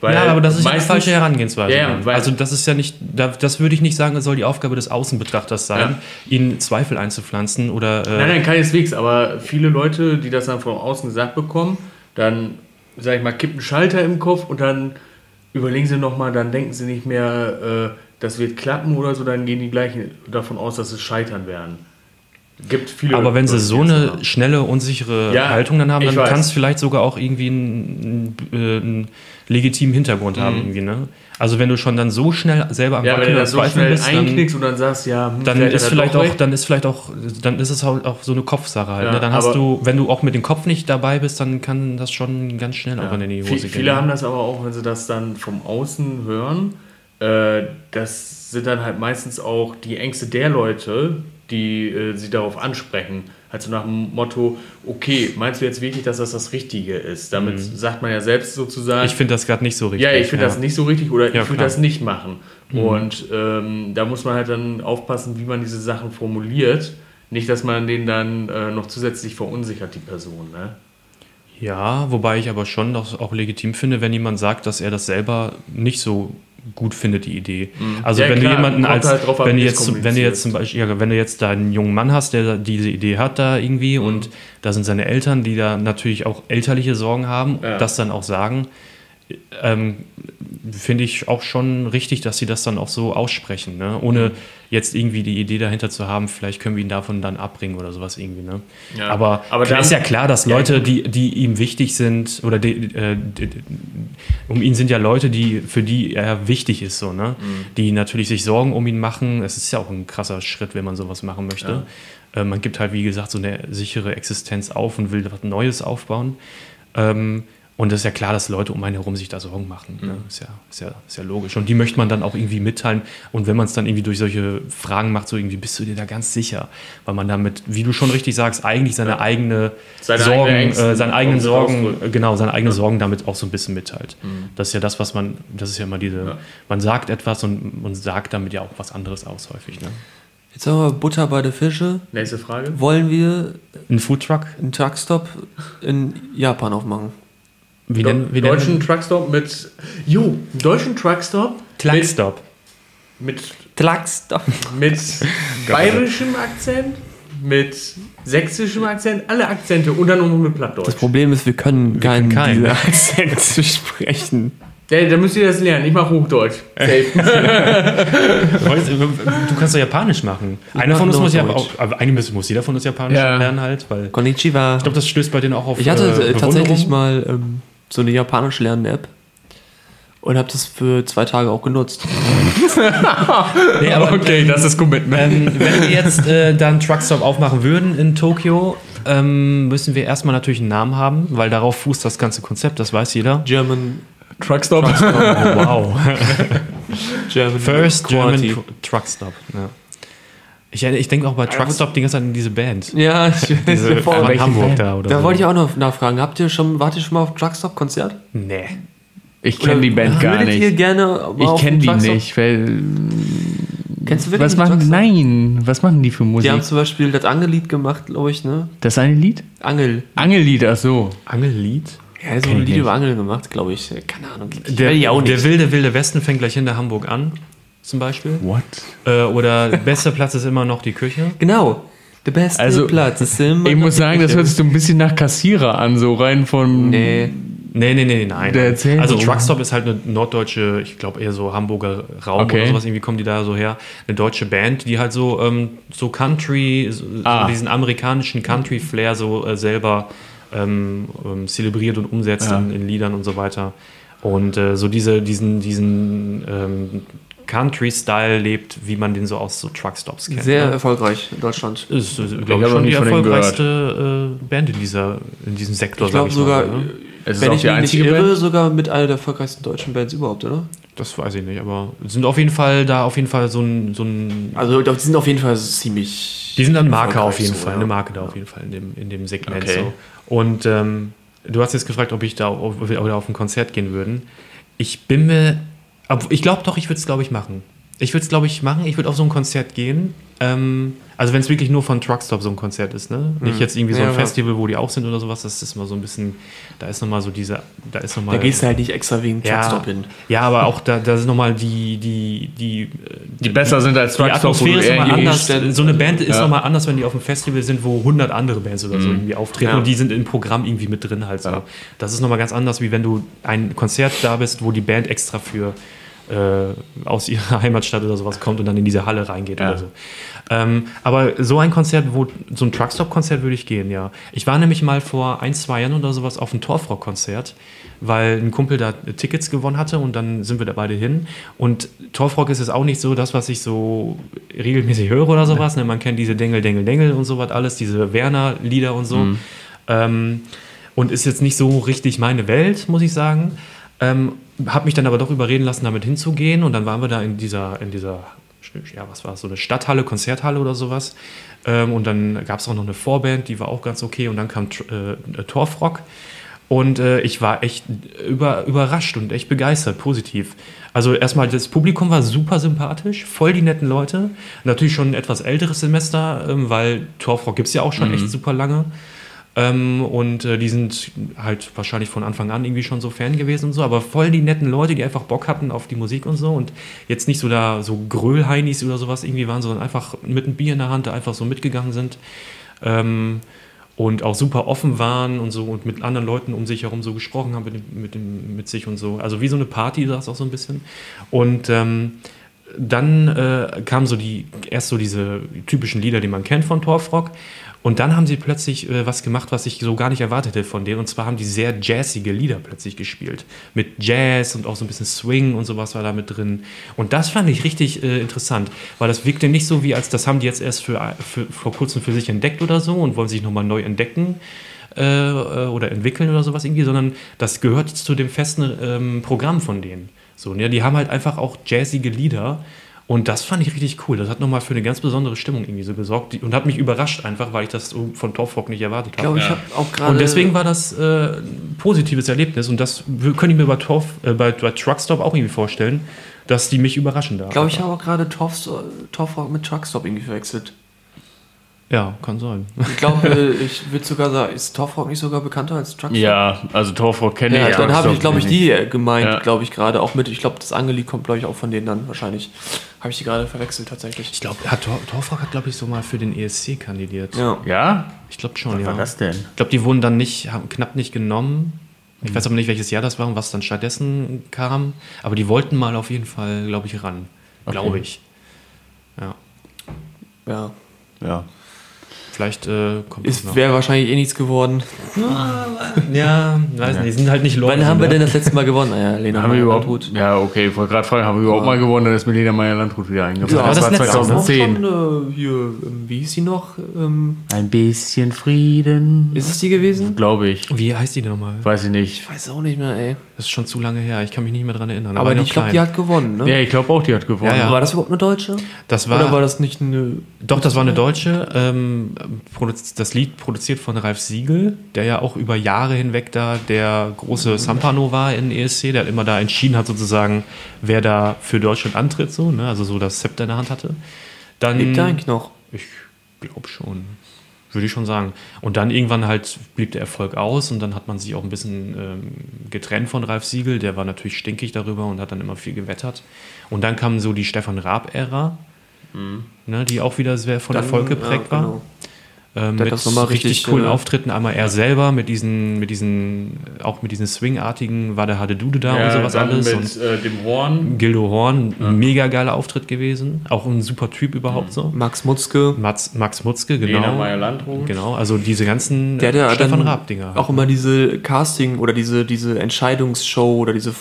Weil ja, aber das ist meistens- falsche Herangehensweise. Ja, ja, also das ist ja nicht, da- das würde ich nicht sagen, das soll die Aufgabe des Außenbetrachters sein, Ja. ihnen Zweifel einzupflanzen oder äh, Nein, nein, keineswegs, aber viele Leute, die das dann von außen gesagt bekommen, dann sag ich mal, kippen Schalter im Kopf und dann überlegen sie nochmal, dann denken sie nicht mehr, äh, das wird klappen oder so, dann gehen die gleich davon aus, dass es scheitern werden. Gibt viele Aber wenn sie so eine machen. schnelle, unsichere Ja, Haltung dann haben, dann kann es vielleicht sogar auch irgendwie einen, einen, äh, legitimen Hintergrund haben. Irgendwie, ne? Also wenn du schon dann so schnell selber am Mhm. Ja, wenn Wackeln du und so Zweifeln schnell bist, dann, und dann sagst, ja, hm, dann ist vielleicht auch, recht. dann ist vielleicht auch, dann ist es halt auch so eine Kopfsache halt. Ja, ne? Dann hast du, wenn du auch mit dem Kopf nicht dabei bist, dann kann das schon ganz schnell Ja. auch in die Hose gehen. Viele haben das aber auch, wenn sie das dann vom Außen hören, äh, das sind dann halt meistens auch die Ängste der Leute, die äh, sie darauf ansprechen. Halt so nach dem Motto, okay, meinst du jetzt wirklich, dass das das Richtige ist? Damit sagt man ja selbst sozusagen, Mhm. ich finde das gerade nicht so richtig. ja, ich finde das nicht so richtig oder Ja, ich würde. Mhm. das nicht machen. Und ähm, da muss man halt dann aufpassen, wie man diese Sachen formuliert. Nicht, dass man den dann äh, noch zusätzlich verunsichert, die Person. Ne? Ja, wobei ich aber schon auch, auch legitim finde, wenn jemand sagt, dass er das selber nicht so gut findet, die Idee. Also Ja, wenn klar, du jemanden als, halt drauf wenn du jetzt, wenn du jetzt zum Beispiel, ja, wenn du jetzt da einen jungen Mann hast, der diese Idee hat da irgendwie Mhm. und da sind seine Eltern, die da natürlich auch elterliche Sorgen haben, Ja. das dann auch sagen, ähm, finde ich auch schon richtig, dass sie das dann auch so aussprechen, ne? ohne jetzt irgendwie die Idee dahinter zu haben, vielleicht können wir ihn davon dann abbringen oder sowas irgendwie. Ne? Ja. Aber, Aber klar dann- ist ja klar, dass Ja, Leute, die, die ihm wichtig sind, oder die, äh, die, um ihn sind ja Leute, die, für die er wichtig ist, so, ne? die natürlich sich Sorgen um ihn machen. Es ist ja auch ein krasser Schritt, wenn man sowas machen möchte. Äh, man gibt halt, wie gesagt, so eine sichere Existenz auf und will was Neues aufbauen. Ähm, und es ist ja klar, dass Leute um einen herum sich da Sorgen machen. Ne? Ist, ja, ist, ja, ist ja logisch. Und die möchte man dann auch irgendwie mitteilen. Und wenn man es dann irgendwie durch solche Fragen macht, so irgendwie, bist du dir da ganz sicher? Weil man damit, wie du schon richtig sagst, eigentlich seine eigene Seine Sorgen, eigene Ängste äh, seine eigenen Sorgen, äh, genau, seine eigenen Sorgen damit auch so ein bisschen mitteilt. Mhm. Das ist ja das, was man, das ist ja immer diese, man sagt etwas und man sagt damit ja auch was anderes aus häufig. Ne? Jetzt haben wir Butter bei der Fische. Nächste Frage. Wollen wir Ein Foodtruck? einen Truckstop in Japan aufmachen? Wie Do nennen wir deutschen Truckstop mit. Jo, deutschen Truckstop. Truckstop. Mit, Truckstop. mit, mit bayerischem Akzent, mit sächsischem Akzent, alle Akzente und dann noch mit Plattdeutsch. Das Problem ist, wir können keinen keinen. dieser Akzente sprechen. Ja, da müsst ihr das lernen. Ich mache Hochdeutsch. Du kannst doch Japanisch machen. Einer von uns nur muss ja auch, aber eigentlich muss, muss jeder von uns Japanisch Ja. lernen halt, weil ich Konnichiwa. glaube, das stößt bei denen auch auf Ich hatte äh, tatsächlich mal ähm, so eine japanisch lernende App und habe das für zwei Tage auch genutzt. Nee, aber okay, das ist Commitment. ähm, wenn wir jetzt äh, dann Truckstop aufmachen würden in Tokio, ähm, müssen wir erstmal natürlich einen Namen haben, weil darauf fußt das ganze Konzept, das weiß jeder. German, Truckstop. Oh, wow. German First Quality. German Tru- Truckstop. Ja. Ich, ich denke auch bei Truckstop die ganze Zeit an diese Band. Ja, ich weiß Diese nicht, welche Hamburg Band. da oder Da so. wollte ich auch noch nachfragen. Habt ihr schon, wart ihr schon mal auf Truckstop-Konzert? Nee. Ich kenne die Band gar würdet ihr nicht. gerne Ich kenne die Truckstop- nicht. Weil, Kennst du wirklich was machen? Nein, was machen die für Die Musik? haben zum Beispiel das Angellied gemacht, glaube ich, ne? das eine Lied? Angel. Angellied, ach so. Angellied? Ja, so ein Lied nicht. über Angeln gemacht, glaube ich. Keine Ahnung. Ich Der, die nicht. der wilde, wilde Westen fängt gleich hinter Hamburg an, zum Beispiel. What? Äh, oder bester Platz ist immer noch die Küche. Genau. Der beste Also, Platz ist immer. Ich muss sagen, das hört sich so ein bisschen nach Kassierer an, so rein von. Nee. Nee, nee, nee, nein. Der erzählt also so. Truckstop ist halt eine norddeutsche, ich glaube eher so Hamburger Raum Okay. oder sowas, irgendwie kommen die da so her. Eine deutsche Band, die halt so, ähm, so Country, so, Ah. so diesen amerikanischen Country-Flair so äh, selber ähm, ähm, zelebriert und umsetzt Ja. in, in Liedern und so weiter. Und äh, so diese, diesen, diesen ähm, Country-Style lebt, wie man den so aus so Truckstops kennt. Sehr ne? erfolgreich in Deutschland. ist, ist hab glaube ich, schon die erfolgreichste äh, Band in, dieser, in diesem Sektor, Ich glaube sogar, mal, ne? Es wenn ich mich nicht irre, Band? sogar mit einer der erfolgreichsten deutschen Bands überhaupt, oder? Das weiß ich nicht, aber sind auf jeden Fall da auf jeden Fall so ein, so ein Also die sind auf jeden Fall ziemlich. die sind eine Marke auf jeden so, Fall, ja. eine Marke da auf jeden Fall in dem, in dem Segment Okay. so. Und ähm, du hast jetzt gefragt, ob ich da auf, oder auf ein Konzert gehen würden. Ich bin mir, ob- ich glaube doch, ich würde es glaube ich machen. Ich würde es, glaube ich, machen. Ich würde auf so ein Konzert gehen. Ähm, also wenn es wirklich nur von Truckstop so ein Konzert ist, ne? Nicht jetzt irgendwie so ein Ja, ja. Festival, wo die auch sind oder sowas. Das ist mal so ein bisschen, da ist nochmal so diese, da ist nochmal. Da gehst du halt nicht extra wegen ja, Truckstop hin. ja, aber auch da, da sind nochmal die, die, die, äh, Die besser sind als die Truckstop, wo Atmosphäre ist nochmal anders. So eine Band ist Ja. nochmal anders, wenn die auf einem Festival sind, wo 100 andere Bands oder so irgendwie auftreten Ja. und die sind im Programm irgendwie mit drin halt so. Ja. Das ist nochmal ganz anders, wie wenn du ein Konzert da bist, wo die Band extra für äh, aus ihrer Heimatstadt oder sowas kommt und dann in diese Halle reingeht Ja. oder so. Ähm, aber so ein Konzert, wo so ein Truckstop-Konzert würde ich gehen, ja. Ich war nämlich mal vor ein, zwei Jahren oder sowas auf einem Torfrock-Konzert, weil ein Kumpel da Tickets gewonnen hatte und dann sind wir da beide hin. Und Torfrock ist jetzt auch nicht so das, was ich so regelmäßig höre oder sowas. Ne? Man kennt diese Dengel, Dengel, Dengel und sowas alles, diese Werner-Lieder und so. Ähm, und ist jetzt nicht so richtig meine Welt, muss ich sagen. Ähm, habe mich dann aber doch überreden lassen, damit hinzugehen. Und dann waren wir da in dieser, in dieser, ja, was war es, so eine Stadthalle, Konzerthalle oder sowas. Ähm, und dann gab es auch noch eine Vorband, die war auch ganz okay. Und dann kam äh, Torfrock. Und äh, ich war echt über, überrascht und echt begeistert, positiv. Also erstmal, das Publikum war super sympathisch, voll die netten Leute. Natürlich schon ein etwas älteres Semester, ähm, weil Torfrock gibt es ja auch schon echt super lange. Ähm, und äh, die sind halt wahrscheinlich von Anfang an irgendwie schon so Fan gewesen und so, aber voll die netten Leute, die einfach Bock hatten auf die Musik und so und jetzt nicht so da so Gröllheinis oder sowas irgendwie waren, sondern einfach mit einem Bier in der Hand da einfach so mitgegangen sind. Ähm, und auch super offen waren und so und mit anderen Leuten um sich herum so gesprochen haben mit, dem, mit, dem, mit sich und so. Also wie so eine Party, das auch so ein bisschen. Und ähm, dann äh, kamen so die, erst so diese typischen Lieder, die man kennt von Torfrock. Und dann haben sie plötzlich äh, was gemacht, was ich so gar nicht erwartet hätte von denen. Und zwar haben die sehr jazzige Lieder plötzlich gespielt. Mit Jazz und auch so ein bisschen Swing und sowas war da mit drin. Und das fand ich richtig äh, interessant, weil das wirkte nicht so wie, als das haben die jetzt erst für, für, vor kurzem für sich entdeckt oder so und wollen sich nochmal neu entdecken äh, äh, oder entwickeln oder sowas irgendwie, sondern das gehört zu dem festen ähm, Programm von denen. So, ne? Die haben halt einfach auch jazzige Lieder und das fand ich richtig cool. Das hat nochmal für eine ganz besondere Stimmung irgendwie so gesorgt die- und hat mich überrascht einfach, weil ich das so von Torfrock nicht erwartet Ich glaube, habe. ich habe auch gerade. Und deswegen war das äh, ein positives Erlebnis und das könnte ich mir bei, Torf, äh, bei, bei Truckstop auch irgendwie vorstellen, dass die mich überraschen da. Ich glaube, ich habe auch gerade Torf, Torfrock mit Truckstop irgendwie verwechselt. Ja, kann sein. Ich glaube, äh, ich würde sogar sagen, ist Torfrock nicht sogar bekannter als Truckstop? Ja, also Torfrock kenne Ja, ich. dann habe ich, glaube ich, die äh, gemeint, Ja. glaube ich, gerade auch mit. Ich glaube, das Angelied kommt, glaube ich, auch von denen dann wahrscheinlich. Habe ich die gerade verwechselt tatsächlich. Ich glaube, Tor, Torfrock hat, glaube ich, so mal für den ESC kandidiert. Ja. Ja? Ich glaube schon, Was ja. war das denn? Ich glaube, die wurden dann nicht, haben knapp nicht genommen. Ich weiß aber nicht, welches Jahr das war und was dann stattdessen kam. Aber die wollten mal auf jeden Fall, glaube ich, ran. Glaube ich. Ja. ja. Ja. Vielleicht äh, kommt das Ist noch. wäre wahrscheinlich eh nichts geworden. Ja, weiß nicht. Die sind halt nicht Leute. Wann haben wir denn das letzte Mal gewonnen? Naja, Lena Haben wir überhaupt, Meyer-Landrut. ja, okay, ich wollte gerade fragen, haben wir überhaupt mal gewonnen, dann ist mir Lena Meyer-Landrut wieder eingefallen. Ja, das, das war ne? 2010. Auch schon, äh, hier, ähm, wie hieß sie noch? Ähm, Ein bisschen Frieden. ist es die gewesen? Glaube ich. Wie heißt die denn nochmal? Weiß ich nicht. Ich weiß auch nicht mehr, ey. Das ist schon zu lange her. Ich kann mich nicht mehr dran erinnern. Aber noch ich glaube, die hat gewonnen, ne? Ja, ich glaube auch, die hat gewonnen. Ja, ja. War das überhaupt eine Deutsche? das war, Oder war das nicht eine. Doch, das war eine deutsche. Ähm, das Lied produziert von Ralf Siegel, der ja auch über Jahre hinweg da der große Sampano war in ESC. Der immer da entschieden hat, sozusagen, wer da für Deutschland antritt, so, ne? also so das Zepter in der Hand hatte. Dann, Lebt der eigentlich noch? Ich glaube schon. Würde ich schon sagen. Und dann irgendwann halt blieb der Erfolg aus und dann hat man sich auch ein bisschen ähm, getrennt von Ralf Siegel. Der war natürlich stinkig darüber und hat dann immer viel gewettert. Und dann kam so die Stefan Raab-Ära, ne, die auch wieder sehr von Dann, Erfolg geprägt ja, war. Ähm, Der hat mit richtig, richtig, coolen äh, Auftritten. Einmal er selber mit diesen, mit diesen, auch mit diesen Swing-artigen, war der Hadedude da und sowas dann alles. mit und äh, dem Horn. Gildo Horn, mega geiler Auftritt gewesen. Auch ein super Typ überhaupt so. Max Mutzke. Max, Max Mutzke, genau. Lena Meyer-Landrut. Genau, also diese ganzen Der hat ja Stefan Raab-Dinger. auch immer diese Casting oder diese, diese Entscheidungsshow oder diese,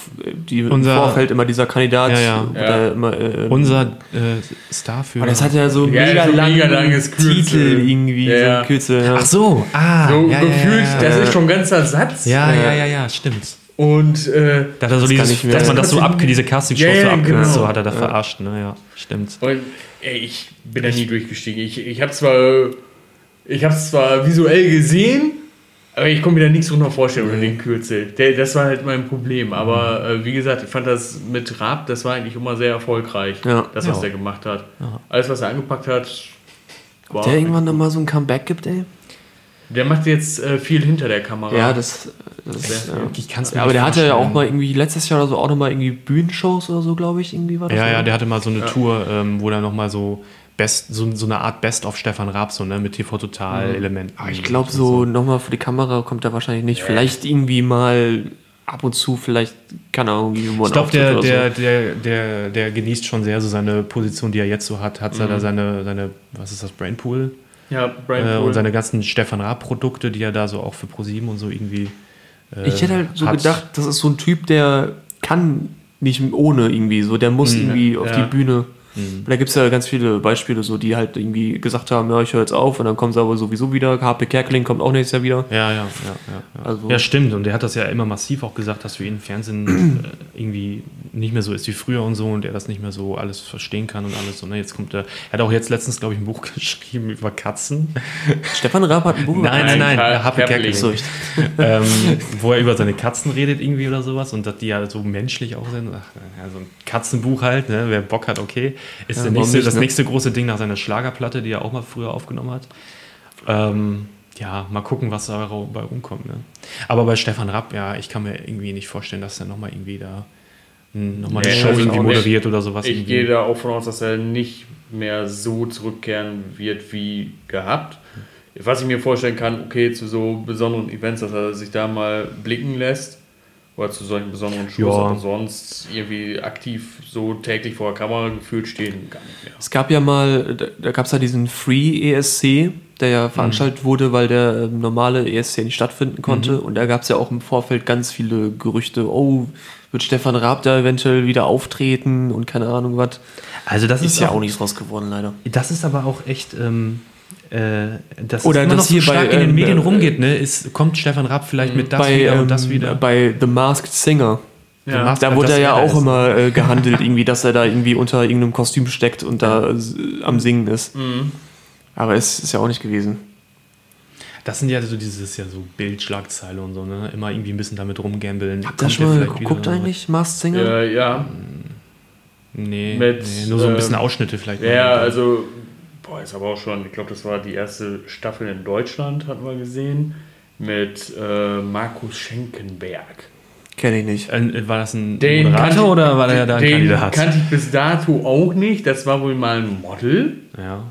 die Unser- im Vorfeld immer dieser Kandidat, Ja, ja. der immer, äh, Unser äh, Star für. Aber das hat ja so Ja, mega, so langen mega langes Kürzel. Titel irgendwie, Ja, so ja. Ja. Ach so, ah. So ja, gefühlt, ja, ja, das ja. ist schon ein ganzer Satz. Ja, Ja. ja, ja, ja, stimmt. Und äh, Da hat er so kann dieses, dass man das so Das ab, diese Casting-Shows Ja, ja, so abkürzt, genau. so hat er da verarscht, ne, ja, stimmt. Und ey, ich bin da nie durchgestiegen. Ich, ich habe zwar, ich habe zwar visuell gesehen, Aber ich konnte mir da nichts drunter vorstellen unter den Kürzel. Der, das war halt mein Problem. Aber äh, wie gesagt, ich fand das mit Raab, das war eigentlich immer sehr erfolgreich, Ja. das, was Ja. der gemacht hat. Alles, was er angepackt hat, war. Der irgendwann nochmal so ein Comeback gibt, ey. Der macht jetzt äh, viel hinter der Kamera. Ja, das. das ja. Ich kann's mir ja, aber nicht der hatte ja auch mal irgendwie letztes Jahr oder so auch nochmal irgendwie Bühnenshows oder so, glaube ich, irgendwie war das. Ja, ja, der hatte mal so eine Ja. Tour, ähm, wo er nochmal so Best, so, so eine Art Best of Stefan Raab, so, ne, mit TV-Total-Elementen. Aber ich glaube, so nochmal für die Kamera kommt er wahrscheinlich nicht. Vielleicht irgendwie mal ab und zu, vielleicht, keine Ahnung, wie man Ich glaube, der, der, so. der, der, der genießt schon sehr so seine Position, die er jetzt so hat. Hat er Mhm. da seine, seine, was ist das, Brainpool? ja Brian Äh, und seine ganzen Stefan Raab-Produkte, die er da so auch für ProSieben und so irgendwie. Äh, Ich hätte halt so hat. gedacht, das ist so ein Typ, der kann nicht ohne irgendwie so, der muss irgendwie auf Ja. die Bühne. Da gibt es ja ganz viele Beispiele, so die halt irgendwie gesagt haben, ja, ich höre jetzt auf und dann kommen sie aber sowieso wieder. HP Kerkeling kommt auch nächstes Jahr wieder. Ja, ja, ja, ja, ja. Also- ja, stimmt. Und der hat das ja immer massiv auch gesagt, dass für ihn Fernsehen äh, irgendwie nicht mehr so ist wie früher und so und er das nicht mehr so alles verstehen kann und alles. Und ne, jetzt kommt er. Er hat auch jetzt letztens, glaube ich, ein Buch geschrieben über Katzen. Stefan Raab hat ein Buch Nein, nein, nein. Karl Happe Kerkeling. Ähm, wo er über seine Katzen redet irgendwie oder sowas und dass die ja so menschlich auch sind. Ach, ja, so ein Katzenbuch halt, ne? wer Bock hat, okay. Ist Ja, nächste, nicht, das ne? nächste große Ding nach seiner Schlagerplatte, die er auch mal früher aufgenommen hat. Ähm, ja, mal gucken, was da bei rumkommt. Ne? Aber bei Stefan Rapp, ja, ich kann mir irgendwie nicht vorstellen, dass er nochmal irgendwie da nochmal eine Nee, Show also irgendwie auch nicht. moderiert oder sowas. Ich irgendwie. gehe da auch von aus, dass er nicht mehr so zurückkehren wird wie gehabt. Was ich mir vorstellen kann, okay, zu so besonderen Events, dass er sich da mal blicken lässt. Oder zu solchen besonderen Shows, Ja. aber sonst irgendwie aktiv so täglich vor der Kamera gefühlt stehen gar nicht mehr. Es gab ja mal, da, da gab es ja diesen Free ESC, der ja veranstaltet wurde, weil der ähm, normale ESC nicht stattfinden konnte. Und da gab es ja auch im Vorfeld ganz viele Gerüchte, oh, wird Stefan Raab da eventuell wieder auftreten und keine Ahnung was. Also das Ist ja auch nichts raus geworden, leider. Das ist aber auch echt, ähm, äh, das Oder ist immer das noch so hier stark bei, in den ähm, Medien äh, rumgeht, ne? Ist, kommt Stefan Rapp vielleicht mit das bei, wieder ähm, und das wieder? bei The Masked Singer. Ja. Masked- Da wurde dass er ja auch ist. immer äh, gehandelt, irgendwie, dass er da irgendwie unter irgendeinem Kostüm steckt und da äh, am Singen ist. Aber es ist ja auch nicht gewesen. Das sind ja so dieses ja so Bildschlagzeile und so, ne? Immer irgendwie ein bisschen damit rumgambeln. Habt ihr schon mal geguckt eigentlich, Masked Singer? Ja, ja. Nee, Mit, nee, nur so ein bisschen ähm, Ausschnitte vielleicht. Ja, also, boah, ist aber auch schon, ich glaube, das war die erste Staffel in Deutschland, hatten wir gesehen, mit äh, Markus Schenkenberg. Kenne ich nicht. Äh, war das ein Den Moderator ich- oder war der da ein den Kandidat? kannte ich bis dato auch nicht. Das war wohl mal ein Model. ja.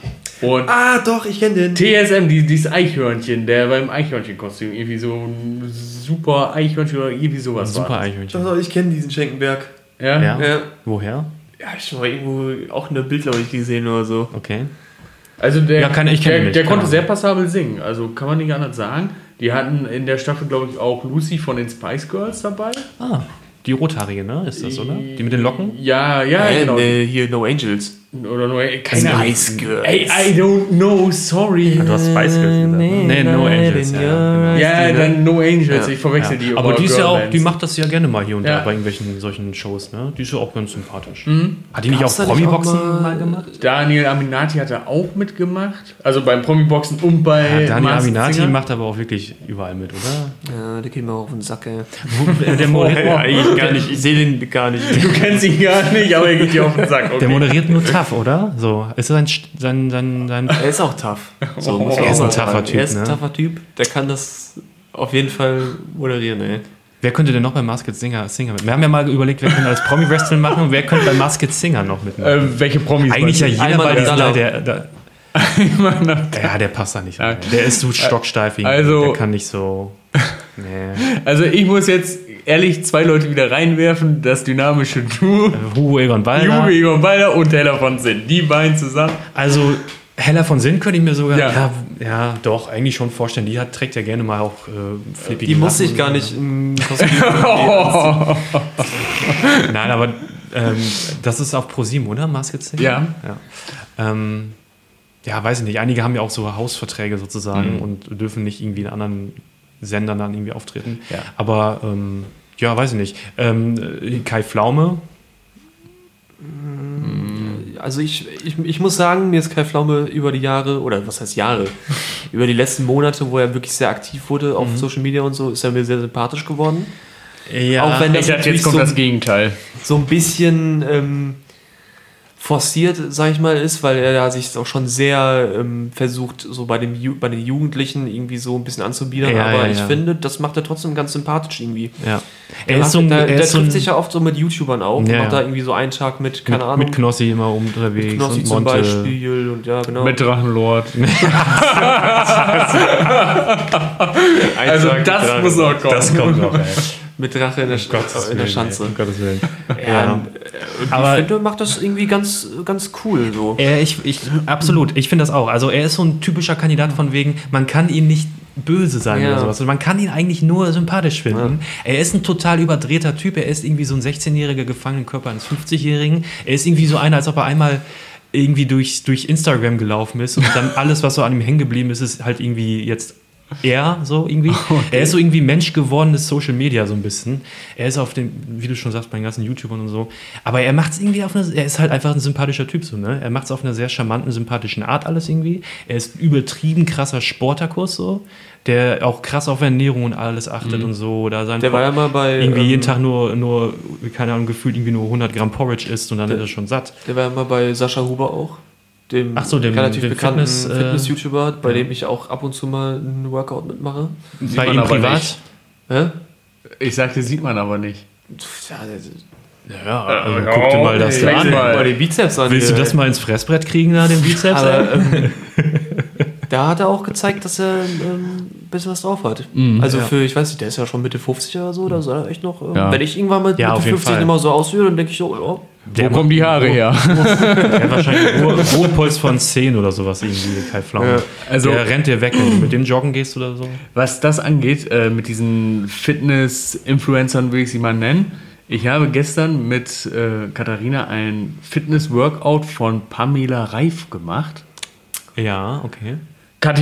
Und Ah, doch, ich kenne den. TSM, die, dieses Eichhörnchen, der beim Eichhörnchenkostüm irgendwie so ein super Eichhörnchen oder irgendwie sowas Super war. Eichhörnchen. Doch, ich kenne diesen Schenkenberg. Ja? Ja? Ja. Woher? Ja, ich habe mal irgendwo auch eine Bild, glaube ich, gesehen oder so. Okay. Also der, Ja, kann- ich der, nicht, der konnte Ahnung. sehr passabel singen. Also kann man nicht anders sagen. Die hatten in der Staffel, glaube ich, auch Lucy von den Spice Girls dabei. Ah, die rothaarige, ne? Ist das, oder? Die mit den Locken? Ja, ja, Äh, genau. ne, hier No Angels. Oder nur, keine. Spice Girls. Ey, I don't know, sorry. Du hast Spice Girls gesagt. ne? Nee, No Angels. Ja, ja, genau. Ja, dann No Angels, ich verwechsel die. Ja. Aber die ist ja auch, die macht das ja gerne mal hier und Ja. da bei irgendwelchen solchen Shows, ne? Die ist ja auch ganz sympathisch. Mhm. Hat die nicht Gab's auch Promi-Boxen mal- mal gemacht? Daniel Aminati hat da auch mitgemacht. Also beim Promi-Boxen und bei Ja, Daniel Masked Aminati Singer. macht aber auch wirklich überall mit, oder? Ja, der geht mir auch auf den Sack, ey. Der moderiert, eigentlich gar nicht. Ich sehe den gar nicht. Du kennst ihn gar nicht, aber er geht dir auf den Sack. Okay. der moderiert nur tough, oder? So, ist das sein, sein, sein, sein Er ist auch tough. So, man Er ist ein tougher. Typ, Er ist ein ne? tougher Typ. Der kann das auf jeden Fall moderieren, ey. Wer könnte denn noch bei Masked Singer, Singer mit? Wir haben ja mal überlegt, wer könnte als Promi-Wrestling machen und wer könnte bei Masked Singer noch mitmachen? äh, welche Promis? Eigentlich ja jeder Einmal bei diesem, Abdallah. der, der, du? ja, der passt da nicht rein. Okay. Der ist so stocksteif. Also- der kann nicht so. Nee. Also ich muss jetzt ehrlich zwei Leute wieder reinwerfen. Das dynamische Duo. Hugo Egon Balder. Juve Egon Balder und Heller von Sinn. Die beiden zusammen. Also Heller von Sinn könnte ich mir sogar, Ja. ja, ja, doch, eigentlich schon vorstellen. Die hat, trägt ja gerne mal auch äh, flippige Die muss ich gar nicht im Kostüm. Nein, aber ähm, das ist auf ProSieben, oder? Masked Singer? Ja. Ja. Ähm, ja, weiß ich nicht. Einige haben ja auch so Hausverträge sozusagen und dürfen nicht irgendwie in anderen Sendern dann irgendwie auftreten. Ja. Aber ähm, ja, weiß ich nicht. Ähm, äh, Kai Pflaume, also ich, ich, ich muss sagen, mir ist Kai Pflaume über die Jahre, oder was heißt Jahre, über die letzten Monate, wo er wirklich sehr aktiv wurde auf Social Media und so, ist er mir sehr sympathisch geworden. Ja, Auch wenn das jetzt kommt so, das Gegenteil. so ein bisschen ähm, forciert, sag ich mal, ist, weil er da sich auch schon sehr ähm, versucht, so bei, dem Ju bei den Jugendlichen irgendwie so ein bisschen anzubiedern. Ja, aber ja, ich ja. finde, das macht er trotzdem ganz sympathisch irgendwie. ja. Der, Er macht, ist so ein, der, er der ist so trifft ein sich ja oft so mit YouTubern auch. Ja, macht da irgendwie so einen Tag mit, keine mit, Ahnung, mit Knossi immer unterwegs Knossi und zum Monte. Beispiel und ja, genau. Mit Drachenlord. also das muss noch kommen. Das kommt noch, ey. Mit Drache in der, Sch Gottes in der Willen, Schanze. ey. Um Gottes Willen. Ja. Ja. Aber ich finde, macht das irgendwie ganz, ganz cool so. Er, ich, ich, absolut, ich finde das auch. Also er ist so ein typischer Kandidat von wegen, man kann ihn nicht böse sein Ja. oder sowas. Also man kann ihn eigentlich nur sympathisch finden. Er ist ein total überdrehter Typ. Er ist irgendwie so ein 16-jähriger Gefangenenkörper eines 50-Jährigen. Er ist irgendwie so einer, als ob er einmal irgendwie durch, durch Instagram gelaufen ist und dann alles, was so an ihm hängen geblieben ist, ist halt irgendwie jetzt er so irgendwie. Er ist so irgendwie Mensch gewordenes Social Media so ein bisschen. Er ist auf den, wie du schon sagst, bei den ganzen YouTubern und so. Aber er macht es irgendwie auf eine, er ist halt einfach ein sympathischer Typ so, ne? Er macht es auf einer sehr charmanten, sympathischen Art alles irgendwie. Er ist übertrieben krasser Sporterkurs so, der auch krass auf Ernährung und alles achtet und so. Da sein Der war ja mal bei. irgendwie ähm, jeden Tag nur, nur, keine Ahnung, gefühlt irgendwie nur 100 Gramm Porridge isst und dann ist er schon satt. Der war ja mal bei Sascha Huber auch. Dem, Ach so, dem- relativ dem bekannten Fitness, äh, Fitness-YouTuber, bei dem ich auch ab und zu mal einen Workout mitmache. Bei man ihm privat? nicht. Hä? Ich sagte, sieht man aber nicht. Ja, Ja, also ja, guck dir mal das okay. da an. Mal. mal die Bizeps an. Willst du hier. das mal ins Fressbrett kriegen, da, den Bizeps? Aber ähm, da hat er auch gezeigt, dass er ähm, ein bisschen was drauf hat. also ja. für, ich weiß nicht, der ist ja schon Mitte 50 oder so, da soll er echt noch. Ähm, Ja. Wenn ich irgendwann mit Ja, Mitte auf jeden 50 Fall. immer so aussehe, dann denke ich so, ja, Wo kommen die Haare her? Der hat wahrscheinlich Ruhe- Ruhepuls von 10 oder sowas irgendwie, Kai Pflaume. Ja. Also- der rennt dir weg, wenn du mit dem joggen gehst oder so. Was das angeht, äh, mit diesen Fitness-Influencern will ich sie mal nennen. Ich habe gestern mit äh, Katharina ein Fitness-Workout von Pamela Reif gemacht. Ja, okay.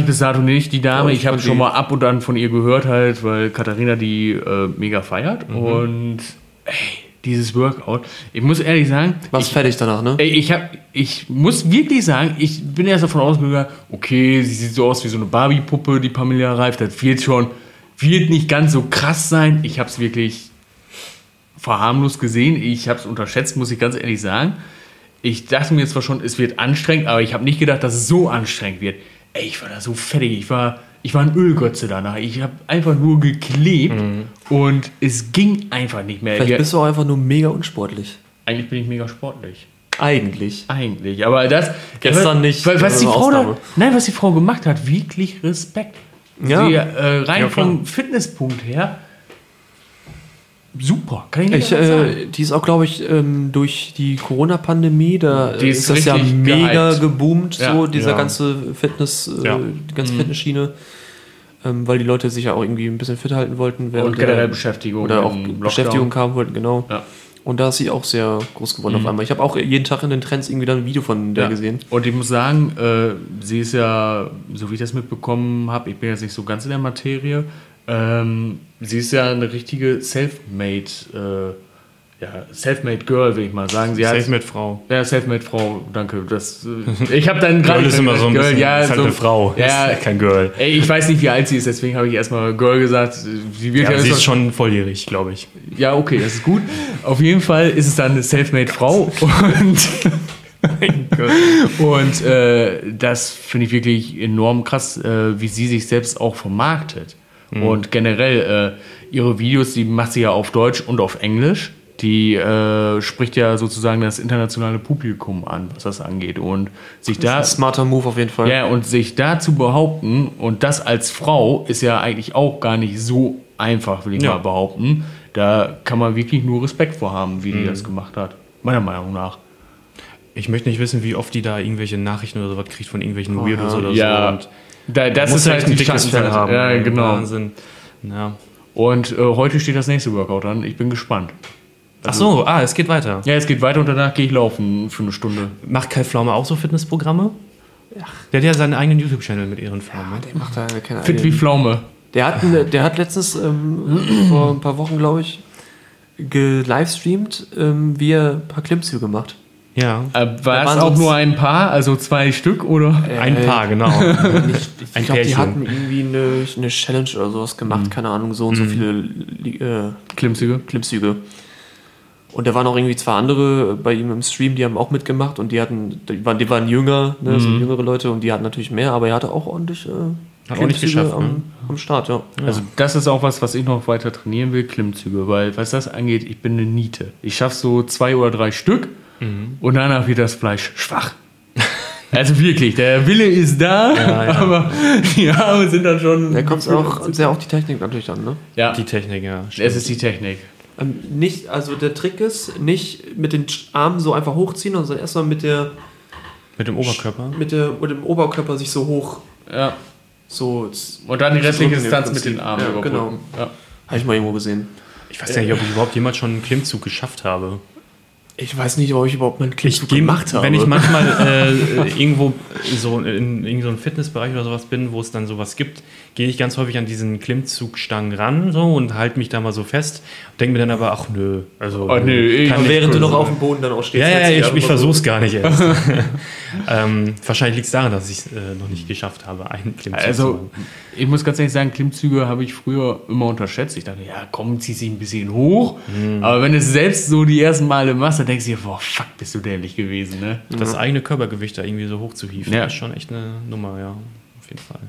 Bis dato nicht, die Dame. Ja, ich habe schon mal ab und an von ihr gehört, halt, weil Katharina die äh, mega feiert. Mhm. Und ey, dieses Workout, ich muss ehrlich sagen, was ich, fertig danach, ne? Ich, hab, ich muss wirklich sagen, ich bin erst davon ausgegangen, okay, sie sieht so aus wie so eine Barbie-Puppe, die Pamela Reif, das wird schon, wird nicht ganz so krass sein. Ich habe es wirklich verharmlos gesehen, ich habe es unterschätzt, muss ich ganz ehrlich sagen. Ich dachte mir zwar schon, es wird anstrengend, aber ich habe nicht gedacht, dass es so anstrengend wird. Ey, ich war da so fertig, ich war, ich war ein Ölgötze danach. Ich habe einfach nur geklebt und es ging einfach nicht mehr. Vielleicht bist du auch einfach nur mega unsportlich. Eigentlich bin ich mega sportlich. Eigentlich. Eigentlich, aber das. Gestern aber- nicht, was das die Frau da, nein, was die Frau gemacht hat, wirklich Respekt. Ja. Sie, äh, rein Ja, vom Fitnesspunkt her, super. Kann ich nicht Ich, äh, die ist auch, glaube ich, ähm, durch die Corona-Pandemie, da Die äh, ist ist, das ja mega gehypt. geboomt, Ja, so dieser ja. ganze Fitness, äh, Ja. die ganze Fitnessschiene, ähm, weil die Leute sich ja auch irgendwie ein bisschen fit halten wollten. während Und generell der- Beschäftigung. Oder auch. Beschäftigung haben wollten, genau. Ja. Und da ist sie auch sehr groß geworden auf einmal. Ich habe auch jeden Tag in den Trends irgendwie dann ein Video von der Ja. gesehen. Und ich muss sagen, äh, sie ist ja, so wie ich das mitbekommen habe, ich bin jetzt nicht so ganz in der Materie, ähm, sie ist ja eine richtige Selfmade, äh, ja, Selfmade Girl, will ich mal sagen. Sie mit Frau. Ja, Selfmade Frau, danke. Das, äh, ich habe dann gerade. Girl ist immer so ein bisschen, ja, ist halt so, eine Frau, Ja, ist kein Girl. ey, ich weiß nicht, wie alt sie ist, deswegen habe ich erstmal Girl gesagt. Sie Ja, ja, sie ist schon volljährig, glaube ich. ja, okay, das ist gut. Auf jeden Fall ist es dann eine Selfmade Frau und. und äh, das finde ich wirklich enorm krass, äh, wie sie sich selbst auch vermarktet. Und generell äh, ihre Videos, die macht sie ja auf Deutsch und auf Englisch. Die äh, spricht ja sozusagen das internationale Publikum an, was das angeht. Und sich da. Ein smarter Move auf jeden Fall. Ja, und sich da zu behaupten und das als Frau ist ja eigentlich auch gar nicht so einfach, will ich Ja. mal behaupten. Da kann man wirklich nur Respekt vor haben, wie Mhm. die das gemacht hat. Meiner Meinung nach. Ich möchte nicht wissen, wie oft die da irgendwelche Nachrichten oder sowas kriegt von irgendwelchen Weirdos oder Ja, so. Und da, das ist ja halt die dickes Fell Schattenseite. haben. Ja, genau. Wahnsinn. Ja. Und äh, heute steht das nächste Workout an. Ich bin gespannt. Ach so, ah, es geht weiter. Ja, es geht weiter und danach gehe ich laufen für eine Stunde. Macht Kai Pflaume auch so Fitnessprogramme? Der hat ja seinen eigenen YouTube-Channel mit Ehrenpflaume. Der macht da keine Fit Ahnung. wie Pflaume. Der hat, ein- der hat letztens ähm, vor ein paar Wochen, glaube ich, gelivestreamt, ähm, wie er ein paar Klimmzüge macht. Ja. Äh, war waren es auch nur ein Paar, also zwei Stück, oder? Ein Paar, genau. Nicht, ich Ein glaube, die hatten irgendwie eine, eine Challenge oder sowas gemacht, keine Ahnung, so und so viele Li- äh, Klimmzüge. Klimmzüge. Und da waren auch irgendwie zwei andere bei ihm im Stream, die haben auch mitgemacht und die hatten, die waren, die waren jünger, ne, so jüngere Leute und die hatten natürlich mehr, aber er hatte auch ordentlich äh, Hat ordentlich geschafft, am, ne? am Start, ja. Also das ist auch was, was ich noch weiter trainieren will, Klimmzüge, weil was das angeht, ich bin eine Niete. Ich schaffe so zwei oder drei Stück und danach wird das Fleisch schwach. Also wirklich, der Wille ist da, ja. aber die Arme sind dann schon. Da kommt es auch sehr auf die Technik natürlich an, ne? Ja, Die Technik, ja. es ist die Technik. Ähm, nicht, also der Trick ist, nicht mit den Armen so einfach hochziehen, sondern erstmal mit der, Mit dem Oberkörper. mit der, mit dem Oberkörper sich so hoch, Ja. so, Und dann die restliche Distanz mit den Armen Ja, überbrücken. genau. Ja. habe ich mal irgendwo gesehen. Ich weiß gar nicht, ob ich überhaupt jemals schon einen Klimmzug geschafft habe. Ich weiß nicht, ob ich überhaupt mal einen Klimmzug geh- gemacht habe. Wenn ich manchmal äh, irgendwo so in irgendeinem so einem Fitnessbereich oder sowas bin, wo es dann sowas gibt, gehe ich ganz häufig an diesen Klimmzugstangen ran so und halte mich da mal so fest. Denke mir dann aber, ach nö, also Oh, nö, ich- kann Aber während du noch sein. auf dem Boden dann auch stehst. ja, ja, ja, ich, ich versuche es gar nicht erst. ähm, wahrscheinlich liegt es daran, dass ich es äh, noch nicht geschafft habe, einen Klimmzug zu Also, machen. ich muss ganz ehrlich sagen, Klimmzüge habe ich früher immer unterschätzt. Ich dachte, ja, komm, zieh sich ein bisschen hoch. Aber wenn es selbst so die ersten Male machst, dann denkst du dir, boah, fuck, bist du dämlich gewesen, ne? Das eigene Körpergewicht da irgendwie so hoch zu hieven, Ja. ist schon echt eine Nummer, ja, auf jeden Fall.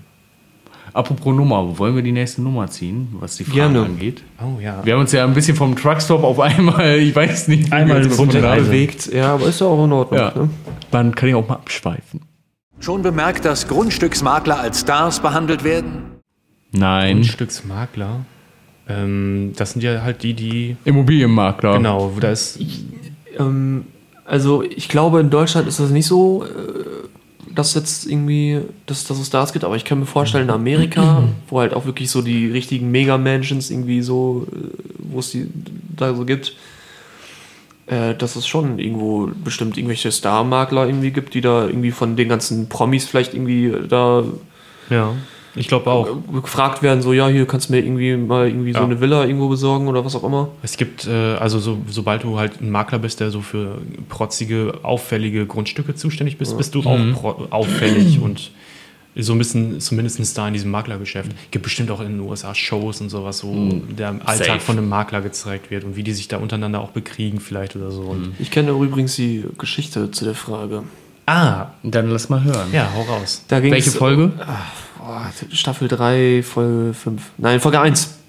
Apropos Nummer, wollen wir die nächste Nummer ziehen, was die Frage Gerne. angeht? Oh ja. Wir haben uns ja ein bisschen vom Truckstop auf einmal, ich weiß nicht, Einmal bewegt. Ja, aber ist ja auch in Ordnung. Ja. Ne? Man kann ja auch mal abschweifen. Schon bemerkt, dass Grundstücksmakler als Stars behandelt werden? Nein. Grundstücksmakler. Ähm, das sind ja halt die, die. Immobilienmakler. Genau, da ist. Ähm, also ich glaube, in Deutschland ist das nicht so, äh, dass jetzt irgendwie, dass, dass es Stars gibt, aber ich kann mir vorstellen, in Amerika, wo halt auch wirklich so die richtigen Mega-Mansions irgendwie so, äh, wo es die da so gibt, äh, dass es schon irgendwo bestimmt irgendwelche Star-Makler irgendwie gibt, die da irgendwie von den ganzen Promis vielleicht irgendwie da Ja, ich glaube auch. gefragt werden, so, ja, hier kannst du mir irgendwie mal irgendwie so Ja. eine Villa irgendwo besorgen oder was auch immer. Es gibt, äh, also so, sobald du halt ein Makler bist, der so für protzige, auffällige Grundstücke zuständig bist, bist du auch pro auffällig und so ein bisschen zumindest Star in diesem Maklergeschäft. Gibt bestimmt auch in den USA Shows und sowas, wo der Alltag Safe. von einem Makler gezeigt wird und wie die sich da untereinander auch bekriegen vielleicht oder so. Und Ich kenne übrigens die Geschichte zu der Frage. ah, Dann lass mal hören. ja, hau raus. Da Welche Folge? Boah, Staffel 3, Folge 5. Nein, Folge 1.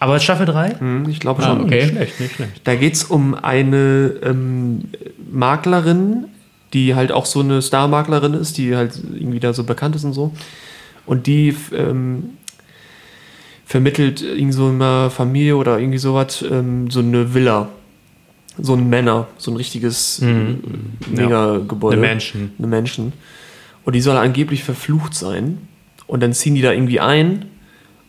Aber Staffel 3? Hm, ich glaube Ah, schon. okay. Nicht schlecht, nicht schlecht. Da geht es um eine ähm, Maklerin, die halt auch so eine Star-Maklerin ist, die halt irgendwie da so bekannt ist und so. Und die ähm, vermittelt irgendwie so einer Familie oder irgendwie sowas ähm, so eine Villa. So ein Männer, so ein richtiges Mhm. Mega-Gebäude. Eine Mansion. eine Menschen. Und die soll angeblich verflucht sein. Und dann ziehen die da irgendwie ein.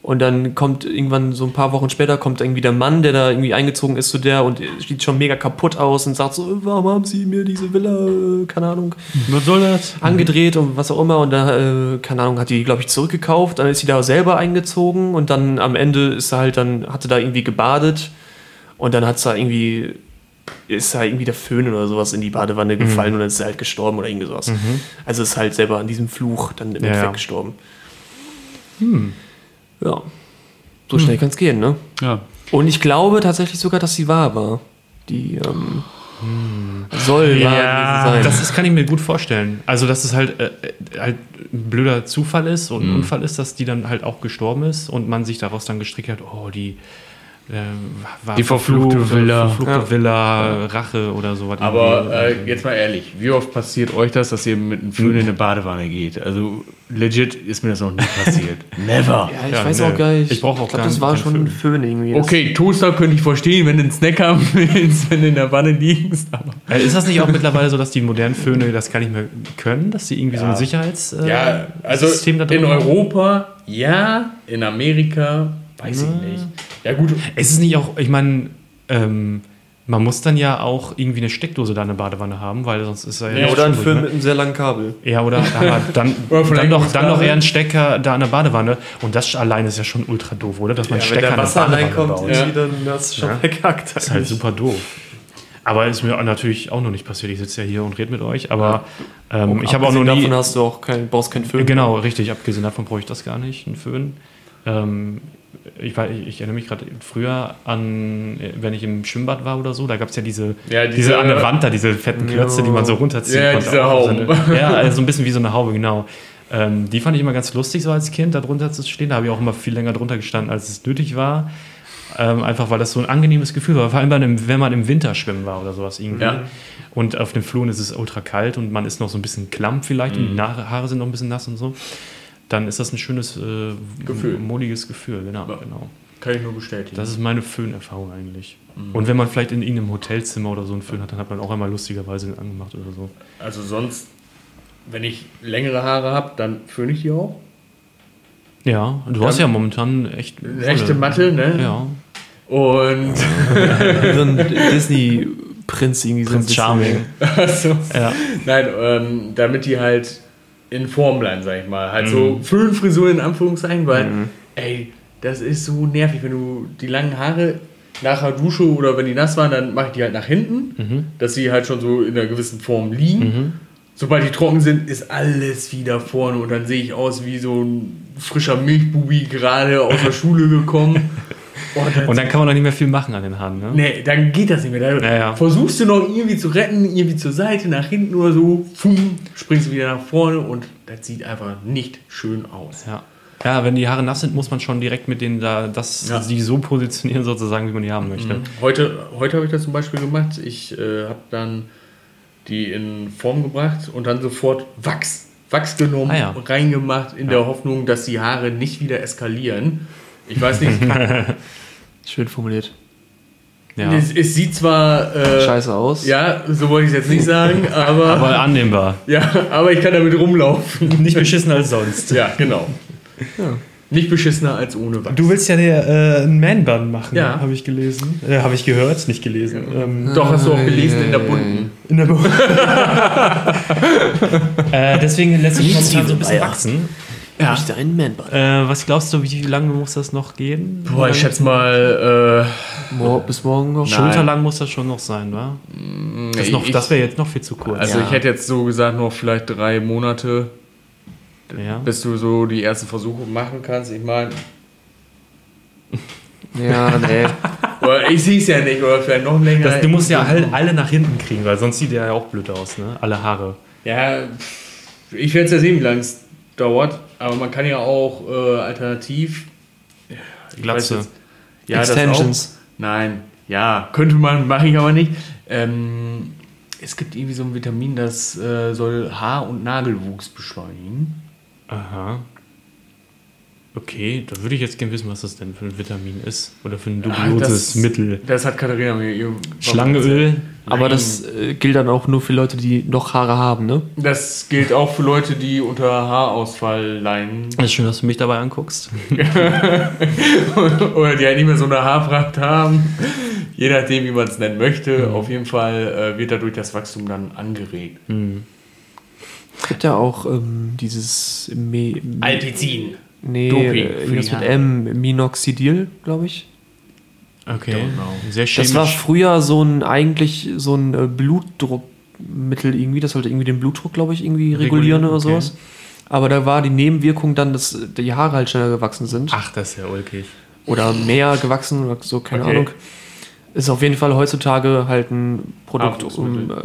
Und dann kommt irgendwann so ein paar Wochen später kommt irgendwie der Mann, der da irgendwie eingezogen ist zu der und sieht schon mega kaputt aus und sagt so, warum haben sie mir diese Villa, keine Ahnung, Was soll das? angedreht und was auch immer. Und da, äh, keine Ahnung, hat die, glaube ich, zurückgekauft. Dann ist sie da selber eingezogen und dann am Ende ist sie halt dann, hatte da irgendwie gebadet und dann hat sie da irgendwie, ist da irgendwie der Föhn oder sowas in die Badewanne gefallen und dann ist sie halt gestorben oder irgendwie sowas. Also ist halt selber an diesem Fluch dann im Ja, Endeffekt ja. Gestorben. Ja. So schnell kann es gehen, ne? Ja. Und ich glaube tatsächlich sogar, dass sie wahr war. Die ähm, soll wahr gewesen sein. das ist, kann ich mir gut vorstellen. Also, dass es halt, äh, äh, halt ein blöder Zufall ist und ein Unfall ist, dass die dann halt auch gestorben ist und man sich daraus dann gestrickt hat, oh, die äh, war Die verfluchte Villa. verfluchte Ja. Villa, Rache oder sowas. Aber äh, jetzt mal ehrlich, wie oft passiert euch das, dass ihr mit einem Föhn in eine Badewanne geht? Also legit ist mir das noch nie passiert. Never. ja, ich Ja, weiß nö. auch gar nicht. Ich brauch auch ich glaub, gar das war schon ein Föhn irgendwie. Okay, Toaster könnte ich verstehen, wenn du einen Snack haben willst, wenn du in der Wanne liegst. Aber Äh, ist das nicht auch mittlerweile so, dass die modernen Föhne das gar nicht mehr können, dass die irgendwie so ein Sicherheits äh, ja, also da drin in haben? Europa ja, in Amerika weiß ich nicht. Ja gut, Es ist nicht auch, ich meine, ähm, man muss dann ja auch irgendwie eine Steckdose da in der Badewanne haben, weil sonst ist er ja, oder ein Föhn ne? mit einem sehr langen Kabel. Ja, oder dann, Oder dann, doch, dann da- doch eher ein Stecker da in der Badewanne. Und das allein ist ja schon ultra doof, oder? Dass man Ja, wenn Stecker in der Wasser Badewanne reinkommt. Ja. dann hast du schon Ja. verkackt. Das ist halt super doof. Aber ist mir natürlich auch noch nicht passiert. Ich sitze ja hier und rede mit euch, aber ähm, ich habe auch noch nie. Davon hast du auch kein, brauchst keinen Föhn. Genau, richtig. Abgesehen davon brauche ich das gar nicht, einen Föhn. Ähm, ich, war, ich, ich erinnere mich gerade früher an, äh, wenn ich im Schwimmbad war oder so, da gab es ja diese, Ja, diese, diese- an der Wand da, diese fetten Klötze, die man so runterziehen Ja, konnte. diese Auch so Ja, also so ein bisschen wie so eine Haube, genau. Ähm, die fand ich immer ganz lustig, so als Kind, da drunter zu stehen. Da habe ich auch immer viel länger drunter gestanden, als es nötig war. Ähm, einfach weil das so ein angenehmes Gefühl war. Vor allem, einem, wenn man im Winter schwimmen war oder sowas irgendwie. Ja. Und auf den Fluren ist es ultra kalt und man ist noch so ein bisschen klamm vielleicht Mhm. und die Haare sind noch ein bisschen nass und so. Dann ist das ein schönes, äh, Gefühl. modiges Gefühl. Genau, Ja. genau. Kann ich nur bestätigen. Das ist meine Föhnerfahrung eigentlich. Mhm. Und wenn man vielleicht in irgendeinem Hotelzimmer oder so einen Föhn hat, dann hat man auch einmal lustigerweise den angemacht oder so. also sonst, wenn ich längere Haare habe, dann föhne ich die auch. Ja, du hast ja momentan echt. Eine echte Matte, ne? Ja. Und So ein Disney-Prinz irgendwie. so ein Prinz. Charming. also, Ja. nein, ähm, damit die halt in Form bleiben, sag ich mal. Halt Mhm. so Föhnfrisur in Anführungszeichen, weil, ey, das ist so nervig, wenn du die langen Haare nach der Dusche oder wenn die nass waren, dann mache ich die halt nach hinten, Mhm. dass sie halt schon so in einer gewissen Form liegen. Sobald die trocken sind, ist alles wieder vorne und dann sehe ich aus wie so ein frischer Milchbubi gerade aus der Schule gekommen. Oh, Und dann kann man auch nicht mehr viel machen an den Haaren, ne? Nee, dann geht das nicht mehr. Dann Ja, ja. versuchst du noch irgendwie zu retten, irgendwie zur Seite, nach hinten oder so, fum, springst du wieder nach vorne und das sieht einfach nicht schön aus. Ja. Ja, wenn die Haare nass sind, muss man schon direkt mit denen da, das, Ja. die so positionieren, sozusagen, wie man die haben möchte. Heute, heute habe ich das zum Beispiel gemacht. Ich äh, habe dann die in Form gebracht und dann sofort Wachs, Wachs genommen Ah, ja. reingemacht, in der Hoffnung, dass die Haare nicht wieder eskalieren. Ich weiß nicht, Schön formuliert. Ja. es, es sieht zwar. Äh, Scheiße aus. Ja, so wollte ich es jetzt nicht sagen, aber, Aber annehmbar. ja, aber ich kann damit rumlaufen. Nicht beschissen als sonst. Ja, genau. Nicht beschissener als ohne Wachs. Du willst ja der, äh, einen Man-Bun machen, Ja. habe ich gelesen. Äh, habe ich gehört, nicht gelesen. Ähm, Doch, hast du auch gelesen in der bunten. in der äh, deswegen lässt sich momentan so ein bisschen wachsen. Ja. Ich da einen Man-Bun. Äh, was glaubst du, wie lange muss das noch gehen? Boah, ich schätze mal, Mor bis morgen noch. Schulterlang muss das schon noch sein, wa? äh, Das, noch- ich- das wäre jetzt noch viel zu kurz. also Ja. ich hätte jetzt so gesagt, noch vielleicht drei Monate, ja. bis du so die ersten Versuche machen kannst. Ich meine, Ja, nee. oder ich sehe es ja nicht, oder vielleicht noch länger. Das, du musst ja alle, alle nach hinten kriegen, weil sonst sieht der ja auch blöd aus, ne? Alle Haare. Ja, ich werde es ja sehen, wie lange es dauert. Aber man kann ja auch äh, alternativ. Glatze. jetzt- Ja, Extensions. Nein, ja, könnte man, mache ich aber nicht. Ähm, es gibt irgendwie so ein Vitamin, das äh, soll Haar- und Nagelwuchs beschleunigen. Aha. Okay, da würde ich jetzt gerne wissen, was das denn für ein Vitamin ist. Oder für ein dubioses das- Mittel. Das hat Katharina mir irgendwann Schlangenöl. Aber das äh, gilt dann auch nur für Leute, die noch Haare haben, ne? Das gilt auch für Leute, die unter Haarausfall leiden. Ist schön, dass du mich dabei anguckst. Oder die halt nicht mehr so eine Haarpracht haben. Je nachdem, wie man es nennen möchte. Auf jeden Fall äh, wird dadurch das Wachstum dann angeregt. Es gibt ja auch ähm, dieses Me Alpizin. Nee, Doping äh, irgendwas mit. M, Minoxidil, glaube ich. Okay. Sehr chemisch. Das war früher so ein eigentlich so ein äh, Blutdruckmittel irgendwie, das sollte irgendwie den Blutdruck, glaube ich, irgendwie regulieren, Regulieren, oder okay. sowas. Aber da war die Nebenwirkung dann, dass die Haare halt schneller gewachsen sind. Ach, das ist ja ulkig. Oder mehr gewachsen oder so, keine Okay. Ahnung. Ist auf jeden Fall heutzutage halt ein Produkt, um äh,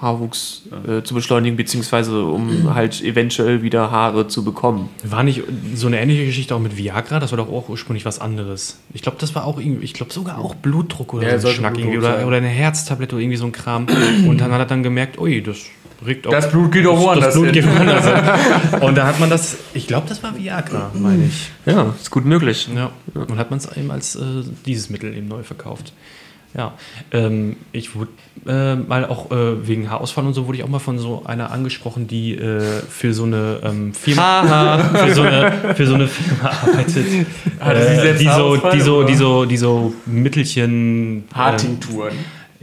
Haarwuchs äh, zu beschleunigen, beziehungsweise um halt eventuell wieder Haare zu bekommen. War nicht so eine ähnliche Geschichte auch mit Viagra? Das war doch auch ursprünglich was anderes. Ich glaube, das war auch irgendwie, ich glaube sogar auch Blutdruck oder Ja, so ein Schnack irgendwie. Oder, oder eine Herztablette oder irgendwie so ein Kram. Und dann hat er dann gemerkt, ui, das regt auch. Das Blut geht auch das woanders Blut hin. geht woanders. Und da hat man das, ich glaube, das war Viagra, meine ich. Ja, ist gut möglich. Ja. Und hat man es eben als äh, dieses Mittel eben neu verkauft. Ja, ähm, ich wurde äh, mal auch äh, wegen Haarausfall und so wurde ich auch mal von so einer angesprochen, die äh, für so eine ähm, Firma für so eine, für so eine Firma arbeitet, äh, die, so, die so die so die so Mittelchen äh, Haartinkturen.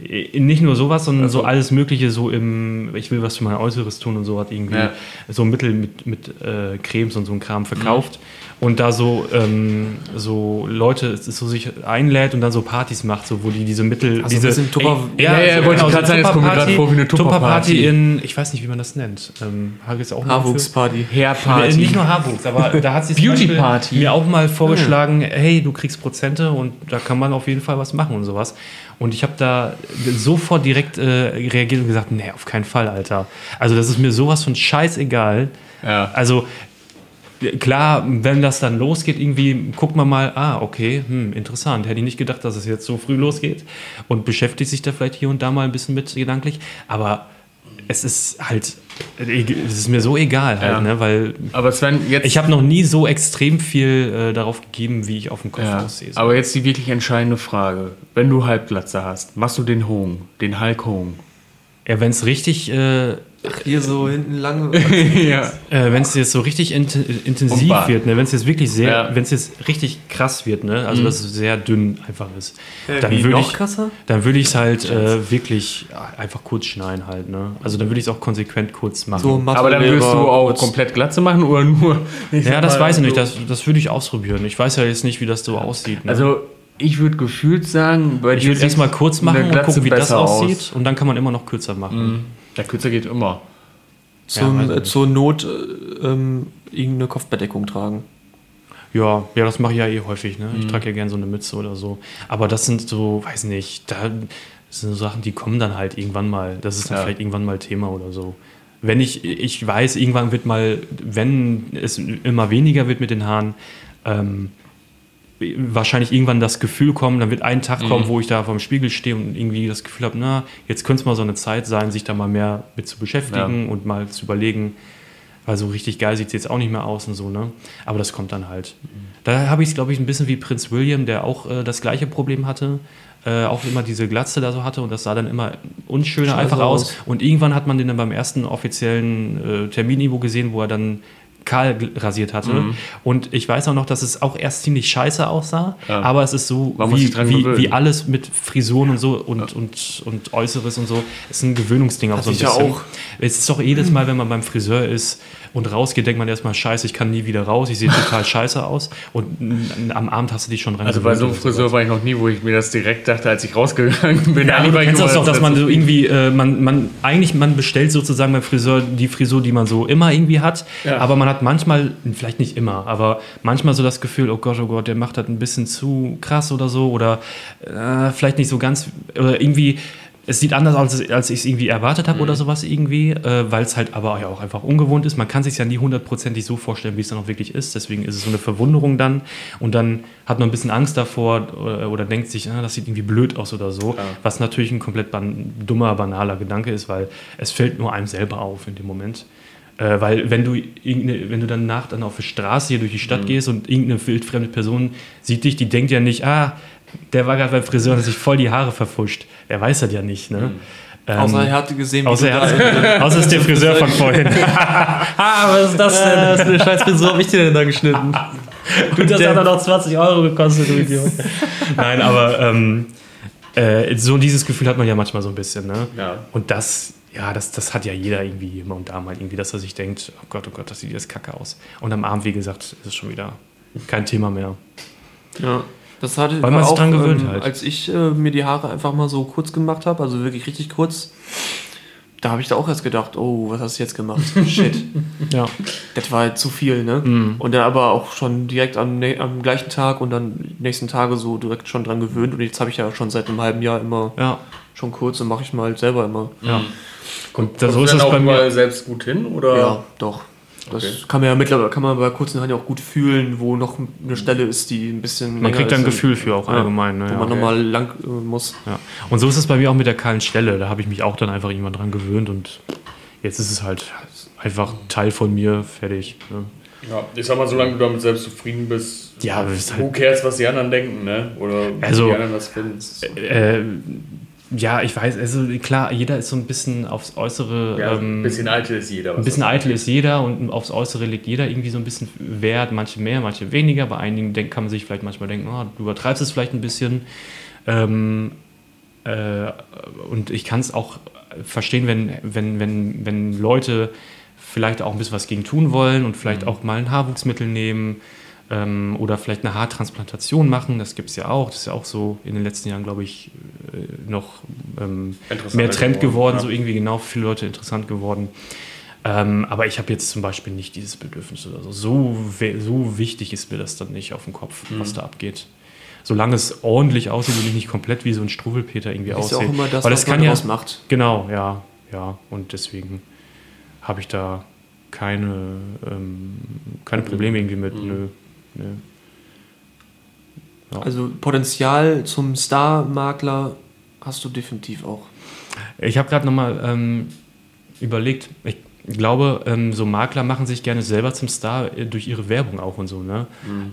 äh, nicht nur sowas, sondern so alles Mögliche, so im, ich will was für mein Äußeres tun und so hat irgendwie Ja. so Mittel mit, mit äh, Cremes und so ein Kram verkauft. Und da so, ähm, so Leute so sich einlädt und dann so Partys macht, so wo die diese Mittel, Also diese ein Tupper- Ey, Ja, ja, wollte ich gerade sagen, es kommt mir gerade vor wie eine Tupperparty Tupperparty. in, ich weiß nicht, wie man das nennt. Ähm, jetzt auch? Haarwuchsparty. Äh, Hairparty. Nicht nur Haarwuchs, aber da hat sie mir auch mal vorgeschlagen, hey, du kriegst Prozente und da kann man auf jeden Fall was machen und sowas. Und ich habe da sofort direkt äh, reagiert und gesagt, nee, auf keinen Fall, Alter. Also das ist mir sowas von scheißegal. Ja. Also klar, wenn das dann losgeht, irgendwie guckt man mal, ah, okay, hm, interessant. Hätte ich nicht gedacht, dass es jetzt so früh losgeht und beschäftigt sich da vielleicht hier und da mal ein bisschen mit gedanklich. Aber es ist halt, es ist mir so egal halt, Ja. ne, weil Aber Sven, jetzt. ich habe noch nie so extrem viel äh, darauf gegeben, wie ich auf dem Kopf ja, aussehe. So. aber jetzt die wirklich entscheidende Frage. Wenn du Halbglatze hast, machst du den Hohn, den Hulk Hohn? Ja, wenn es richtig, äh, Hier so hinten lang. ja. äh, wenn es jetzt so richtig int intensiv Und Bart. wird, ne, wenn es jetzt wirklich sehr, Ja. wenn es jetzt richtig krass wird, ne, also dass es sehr dünn einfach ist, dann wie würde ich, krasser? dann würde ich es halt äh, wirklich einfach kurz schneiden halt, ne. Also dann würde ich es auch konsequent kurz machen. So Aber dann würdest du auch kurz- komplett Glatze machen oder nur. ja, das weiß ich nicht, so- das, das würde ich ausprobieren. Ich weiß ja jetzt nicht, wie das so aussieht. Ne? Also, ich würde gefühlt sagen, bei ich würde erstmal kurz machen und gucken, wie das aussieht aus. und dann kann man immer noch kürzer machen. Der Kürzer geht immer. zum, Ja, zur Not äh, ähm, irgendeine Kopfbedeckung tragen. Ja, ja, das mache ich ja eh häufig. Ne? Mhm. Ich trage ja gerne so eine Mütze oder so. Aber das sind so, weiß nicht, da das sind so Sachen, die kommen dann halt irgendwann mal. Das ist dann Ja. vielleicht irgendwann mal Thema oder so. Wenn ich, ich weiß, irgendwann wird mal, wenn es immer weniger wird mit den Haaren, ähm, wahrscheinlich irgendwann das Gefühl kommen, dann wird ein Tag Mhm. kommen, wo ich da vor dem Spiegel stehe und irgendwie das Gefühl habe, na, jetzt könnte es mal so eine Zeit sein, sich da mal mehr mit zu beschäftigen und mal zu überlegen, weil so richtig geil sieht es jetzt auch nicht mehr aus und so, ne? Aber das kommt dann halt. Da habe ich es, glaube ich, ein bisschen wie Prinz William, der auch äh, das gleiche Problem hatte. Äh, auch immer diese Glatze da so hatte und das sah dann immer unschöner Scheiße einfach aus. aus. Und irgendwann hat man den dann beim ersten offiziellen äh, Terminniveau gesehen, wo er dann kahl rasiert hatte. Mhm. Und ich weiß auch noch, dass es auch erst ziemlich scheiße aussah, Ja. aber es ist so Man wie, wie, wie alles mit Frisuren und so und, und, und Äußeres und so. Es ist ein Gewöhnungsding auch Hatte so ein ja bisschen. auch. Es ist doch jedes Mal, wenn man beim Friseur ist und rausgeht, denkt man erstmal, scheiße, ich kann nie wieder raus, ich sehe total scheiße aus. Und am Abend hast du dich schon dran Also bei so einem Friseur war ich noch nie, wo ich mir das direkt dachte, als ich rausgegangen bin. Ja, aber du kennst das doch, das dass man so irgendwie, äh, man, man, eigentlich, man bestellt sozusagen beim Friseur die Frisur, die man so immer irgendwie hat, Ja. aber man hat manchmal, vielleicht nicht immer, aber manchmal so das Gefühl, oh Gott, oh Gott, der macht das ein bisschen zu krass oder so oder äh, vielleicht nicht so ganz, oder irgendwie, es sieht anders aus, als- als ich es irgendwie erwartet habe oder sowas irgendwie, äh, weil es halt aber ja auch einfach ungewohnt ist. Man kann sich ja nie hundertprozentig so vorstellen, wie es dann auch wirklich ist. Deswegen ist es so eine Verwunderung dann und dann hat man ein bisschen Angst davor oder, oder denkt sich, ah, das sieht irgendwie blöd aus oder so, was natürlich ein komplett ban dummer, banaler Gedanke ist, weil es fällt nur einem selber auf in dem Moment. Äh, weil wenn du, wenn du dann nach dann auf der Straße hier durch die Stadt gehst und irgendeine wildfremde Person sieht dich, die denkt ja nicht, ah, der war gerade beim Friseur und hat sich voll die Haare verfuscht. Er weiß das ja nicht, ne? Ähm, Außer er hatte gesehen, wie außer, er hat, außer ist der Friseur von vorhin. ah, was ist das denn? Was für eine scheiß Frisur hab ich dir denn da geschnitten? Du, das hat doch noch 20 Euro gekostet, du Idiot. Nein, aber ähm, äh, so dieses Gefühl hat man ja manchmal so ein bisschen, ne? Ja. Und das, ja, das, das hat ja jeder irgendwie immer und da mal irgendwie, dass er sich denkt, oh Gott, oh Gott, das sieht jetzt kacke aus. Und am Abend, wie gesagt, ist es schon wieder kein Thema mehr. Ja. Das hatte Weil man sich dran gewöhnt ähm, halt. Als ich äh, mir die Haare einfach mal so kurz gemacht habe, also wirklich richtig kurz, da habe ich da auch erst gedacht, oh, was hast du jetzt gemacht? Shit. Ja. Das war halt zu viel, ne? Mhm. Und dann aber auch schon direkt am, am gleichen Tag und dann die nächsten Tage so direkt schon dran gewöhnt. Und jetzt habe ich ja schon seit einem halben Jahr immer Ja. schon kurz und mache ich mal halt selber immer. ja. Und da, Kommst so du ist auch bei mir. mal selbst gut hin? Oder? Ja, doch. Das Okay. kann man ja mittlerweile, kann man bei kurzen Haaren ja auch gut fühlen, wo noch eine Stelle ist, die ein bisschen. Man kriegt da ein Gefühl für auch Ja, allgemein. Ne? Wo Ja. man nochmal lang äh, muss. Ja. Und so ist es bei mir auch mit der kahlen Stelle. Da habe ich mich auch dann einfach irgendwann dran gewöhnt und jetzt ist es halt einfach Teil von mir, fertig. Ne? Ja, ich sag mal, solange du damit selbst zufrieden bist, Ja, who halt, cares, was die anderen denken, ne? Oder wie Also, die anderen das finden. äh, ja, ich weiß, also klar, jeder ist so ein bisschen aufs Äußere. Ja, ähm, ein bisschen eitel ist jeder. Ein bisschen eitel ist jeder und aufs Äußere legt jeder irgendwie so ein bisschen Wert, manche mehr, manche weniger. Bei einigen denk, kann man sich vielleicht manchmal denken, oh, du übertreibst es vielleicht ein bisschen. Ähm, äh, und ich kann es auch verstehen, wenn, wenn, wenn, wenn Leute vielleicht auch ein bisschen was gegen tun wollen und vielleicht auch mal ein Haarwuchsmittel nehmen. Ähm, oder vielleicht eine Haartransplantation machen, das gibt es ja auch. Das ist ja auch so in den letzten Jahren, glaube ich, äh, noch ähm, mehr Trend geworden, geworden, ja. so irgendwie genau für viele Leute interessant geworden. Ähm, aber ich habe jetzt zum Beispiel nicht dieses Bedürfnis oder so. So, so wichtig ist mir das dann nicht auf dem Kopf, was Mhm. da abgeht. Solange es ordentlich aussieht und ich nicht komplett wie so ein Struwwelpeter irgendwie Ist ja aussehe. auch immer das, Weil was das kann man ja, ausmacht. Genau, ja, ja. Und deswegen habe ich da keine, ähm, keine Probleme irgendwie mit. Mhm. Nö, nö. Also Potenzial zum Star-Makler hast du definitiv auch. Ich habe gerade nochmal ähm, überlegt, ich glaube, ähm, so Makler machen sich gerne selber zum Star äh, durch ihre Werbung auch und so. Ne?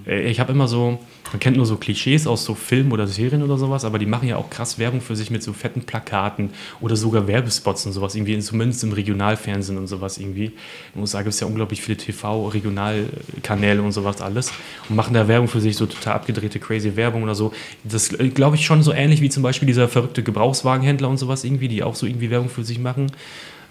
Äh, Ich habe immer so, man kennt nur so Klischees aus so Filmen oder Serien oder sowas, aber die machen ja auch krass Werbung für sich mit so fetten Plakaten oder sogar Werbespots und sowas, irgendwie, zumindest im Regionalfernsehen und sowas irgendwie. In den USA gibt es ja unglaublich viele TV-Regionalkanäle und sowas alles und machen da Werbung für sich, so total abgedrehte, crazy Werbung oder so. Das äh, glaube ich schon so ähnlich wie zum Beispiel dieser verrückte Gebrauchswagenhändler und sowas irgendwie, die auch so irgendwie Werbung für sich machen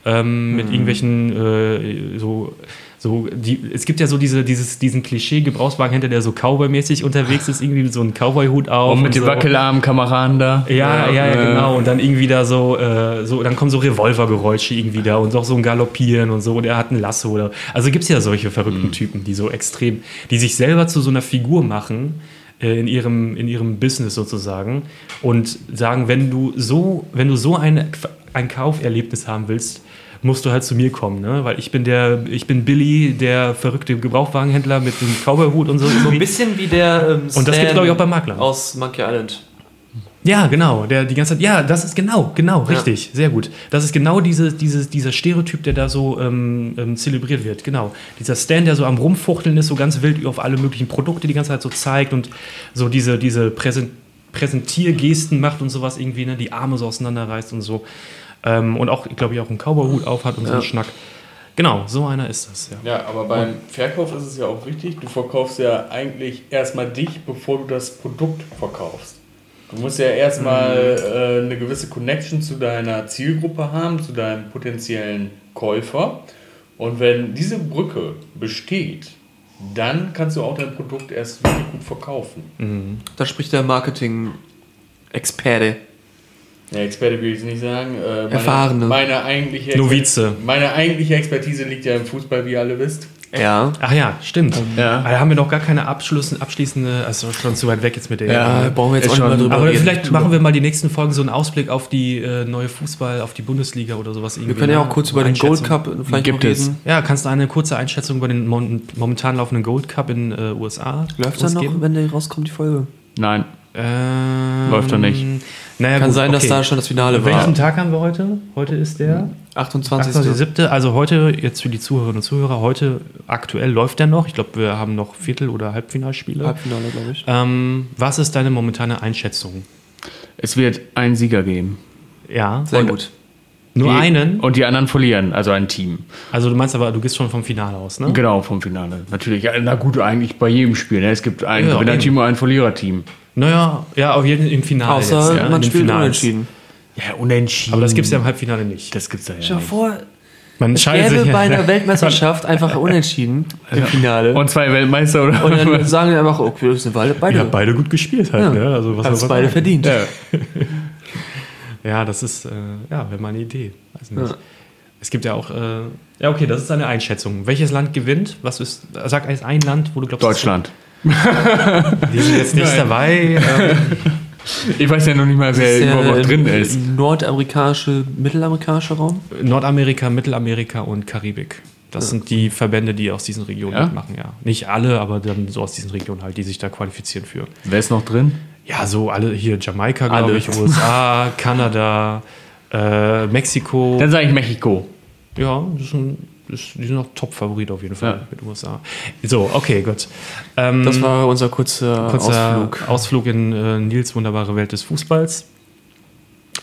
ähm, mit irgendwelchen äh, so so die es gibt ja so diese dieses diesen Klischee Gebrauchswagenhändler der so Cowboy-mäßig unterwegs ist irgendwie mit so einem Cowboy-Hut auf Und mit den so. wackelarmen Kameraden da. ja, ja, ja, äh, genau. Und dann irgendwie da so, äh, so dann kommen so Revolvergeräusche irgendwie da und auch so ein Galoppieren und so. Und er hat ein Lasso oder. Also gibt es ja solche verrückten Typen, die so extrem, die sich selber zu so einer Figur machen äh, in ihrem, in ihrem Business sozusagen und sagen, wenn du so, wenn du so ein, ein Kauferlebnis haben willst, musst du halt zu mir kommen, ne? Weil ich bin der, ich bin Billy, der verrückte Gebrauchwagenhändler mit dem Cowboyhut und so. So ein bisschen wie der ähm, Und das gibt's, Stan glaub ich, auch bei Maklern. Aus Monkey Island. Ja, genau, der die ganze Zeit, ja, das ist genau, genau, richtig, sehr gut. Das ist genau diese, dieses, dieser Stereotyp, der da so ähm, ähm, zelebriert wird, genau. Dieser Stan, der so am Rumfuchteln ist, so ganz wild auf alle möglichen Produkte die ganze Zeit so zeigt und so diese, diese Präsent Präsentiergesten macht und sowas irgendwie, ne, die Arme so auseinanderreißt und so. Ähm, und auch, glaube ich, auch einen Cowboyhut aufhat und so einen. Schnack. Genau, so einer ist das, ja. Ja, aber beim Verkauf ist es ja auch wichtig, du verkaufst ja eigentlich erstmal dich, bevor du das Produkt verkaufst. Du musst ja erstmal äh, eine gewisse Connection zu deiner Zielgruppe haben, zu deinem potenziellen Käufer. Und wenn diese Brücke besteht, dann kannst du auch dein Produkt erst wirklich gut verkaufen. Da spricht der Marketing-Experte. Ja, Experte will ich es nicht sagen. Äh, meine, Erfahrene. Meine eigentliche, Novize. meine eigentliche Expertise liegt ja im Fußball, wie ihr alle wisst. Ja. Ach ja, stimmt. Ja. Da haben wir noch gar keine abschließende, abschließende, also schon zu weit weg jetzt mit der Ja, brauchen wir jetzt auch nicht schon- mal drüber Aber reden. vielleicht machen wir mal die nächsten Folgen so einen Ausblick auf die äh, neue Fußball, auf die Bundesliga oder sowas. Wir irgendwie, können ja auch kurz über den. Gold Cup vielleicht Gibt noch es. reden. Ja, kannst du eine kurze Einschätzung über den momentan laufenden Gold Cup in äh, USA Läuft er noch, geben? wenn der rauskommt, die Folge? Nein. Ähm, Läuft er nicht. Naja, Kann gut, sein, dass okay. da schon das Finale war. Welchen Tag haben wir heute? Heute ist der 28. 28.07. Also heute, jetzt für die Zuhörerinnen und Zuhörer, heute aktuell läuft der noch. Ich glaube, wir haben noch Viertel- oder Halbfinalspiele. Halbfinale, glaube ich. Ähm, was ist deine momentane Einschätzung? Es wird einen Sieger geben. Ja, Sehr Und- gut. Nur Die- einen. Und die anderen verlieren, also ein Team. Also du meinst aber, du gehst schon vom Finale aus, ne? Genau, vom Finale. Natürlich, ja, na gut, eigentlich bei jedem Spiel. Ne? Es gibt ein Ja, Gewinnerteam und ein Verliererteam. Naja, ja, auf jeden Fall im Finale. Außer jetzt, ja, man spielt Finals. unentschieden. Ja, unentschieden. Aber das gibt es ja im Halbfinale nicht. Das gibt's ja, ja dir nicht. vor, Man es gäbe sich- bei einer Weltmeisterschaft einfach unentschieden im Finale. Und zwei Weltmeister oder Und dann sagen wir einfach, okay, das sind beide. ja, beide gut gespielt halt. Ja. Ne? Also was Haben es beide sagen? verdient. Ja. Ja, das ist, äh, ja, wäre mal eine Idee. Weiß nicht. Ja. Es gibt ja auch, äh, ja, okay, das ist eine Einschätzung. Welches Land gewinnt? Was ist, sag ein Land, wo du glaubst, Deutschland. Die sind jetzt nicht Nein. dabei. Ähm, Ich weiß ja noch nicht mal, wer überhaupt noch der drin ist. Nordamerikanische, mittelamerikanische Raum. Nordamerika, Mittelamerika und Karibik. Das sind die Verbände, die aus diesen Regionen Ja? mitmachen, ja. Nicht alle, aber dann so aus diesen Regionen halt, die sich da qualifizieren für. Wer ist noch drin? Ja, so alle hier Jamaika, glaube ich, USA, Kanada, äh, Mexiko. Dann sage ich Mexiko. Ja, das ist ein, das, die sind noch Top-Favorit auf jeden Fall Ja. mit USA. So, okay, gut. Ähm, Das war unser kurzer, kurzer Ausflug. Ausflug in äh, Nils wunderbare Welt des Fußballs.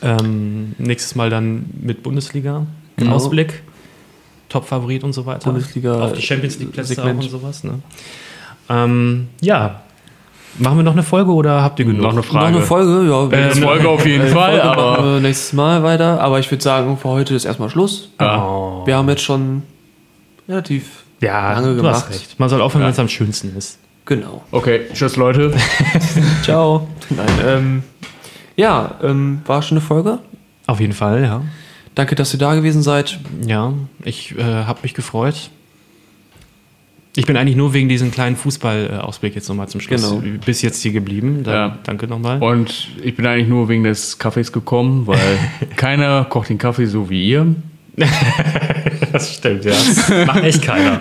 Ähm, nächstes Mal dann mit Bundesliga. Genau. Ausblick. Top-Favorit und so weiter. Bundesliga, Auf die Champions League-Plätze auch und sowas. Ne? Ähm, ja. Machen wir noch eine Folge oder habt ihr genug? Noch eine Noch Frage. eine Folge, ja. Äh, Eine Folge auf jeden Äh, Fall, Folge machen aber. wir nächstes Mal weiter. Aber ich würde sagen, für heute ist erstmal Schluss. Oh. Wir haben jetzt schon relativ Ja, lange du hast gemacht. recht. Man soll aufhören, Ja. wenn es am schönsten ist. Genau. Okay, tschüss Leute. Ciao. Nein, ähm, ja, ähm, war schon eine Folge. Auf jeden Fall, ja. Danke, dass ihr da gewesen seid. Ja, ich äh, habe mich gefreut. Ich bin eigentlich nur wegen diesem kleinen Fußballausblick jetzt nochmal zum Schluss Genau. bis jetzt hier geblieben. Da, Ja. Danke nochmal. Und ich bin eigentlich nur wegen des Kaffees gekommen, weil keiner kocht den Kaffee so wie ihr. Das stimmt, ja. Das macht echt keiner.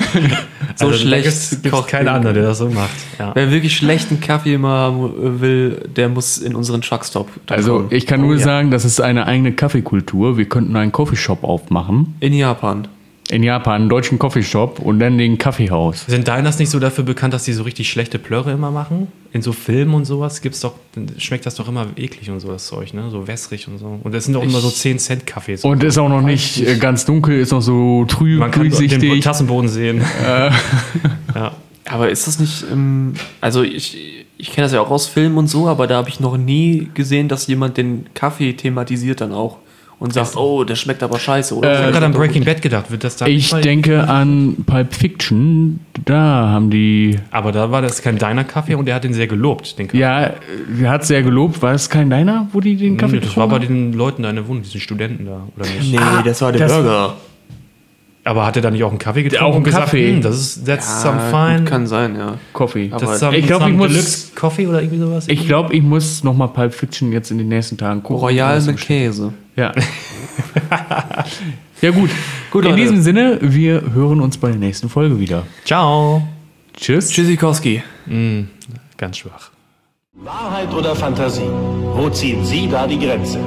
So schlecht Es gibt kocht keinen den- anderen, der das so macht. Ja. Wer wirklich schlechten Kaffee immer haben will, der muss in unseren Truckstop. Also kommen. ich kann nur ja. sagen, das ist eine eigene Kaffeekultur. Wir könnten einen Coffeeshop aufmachen. in Japan. In Japan, einen deutschen Coffeeshop und dann den Kaffeehaus. Sind Diners nicht so dafür bekannt, dass die so richtig schlechte Plörre immer machen? In so Filmen und sowas gibt's doch, schmeckt das doch immer eklig und so, das Zeug, ne? So wässrig und so. Und das sind doch immer so 10 Cent Kaffees. Und ist auch noch nicht äh, ganz dunkel, ist noch so trüb, man kann den. Tassenboden sehen. ja. Aber ist das nicht, ähm, also ich, ich kenne das ja auch aus Filmen und so, aber da habe ich noch nie gesehen, dass jemand den Kaffee thematisiert dann auch und sagt, oh, der schmeckt aber scheiße. Oder Ich habe gerade an Breaking Bad gedacht. Wird das da Ich denke an Pulp Fiction. Da haben die. Aber da war das kein Diner-Kaffee und er hat den sehr gelobt, den Kaffee. Ja, er hat sehr gelobt. War es kein Diner, wo die den Kaffee Nee, das war bei den Leuten da in der Wohnung, diesen Studenten da, oder nicht? Nee, das war der das- Burger. Aber hat er da nicht auch einen Kaffee getrunken? Auch einen und gesagt, Kaffee. hm, das ist, that's some gut, fine. Kann sein, ja. Coffee. Aber- that's some, Ich glaub, some ich muss- Deluxe Coffee oder irgendwie sowas? Ich glaube, ich muss noch mal Pulp Fiction jetzt in den nächsten Tagen gucken. Royal mit Käse. Ja. ja, gut. Gut, in Leute. diesem Sinne, wir hören uns bei der nächsten Folge wieder. Ciao. Tschüss. Tschüssikowski. Ganz schwach. Wahrheit oder Fantasie? Wo ziehen Sie da die Grenze?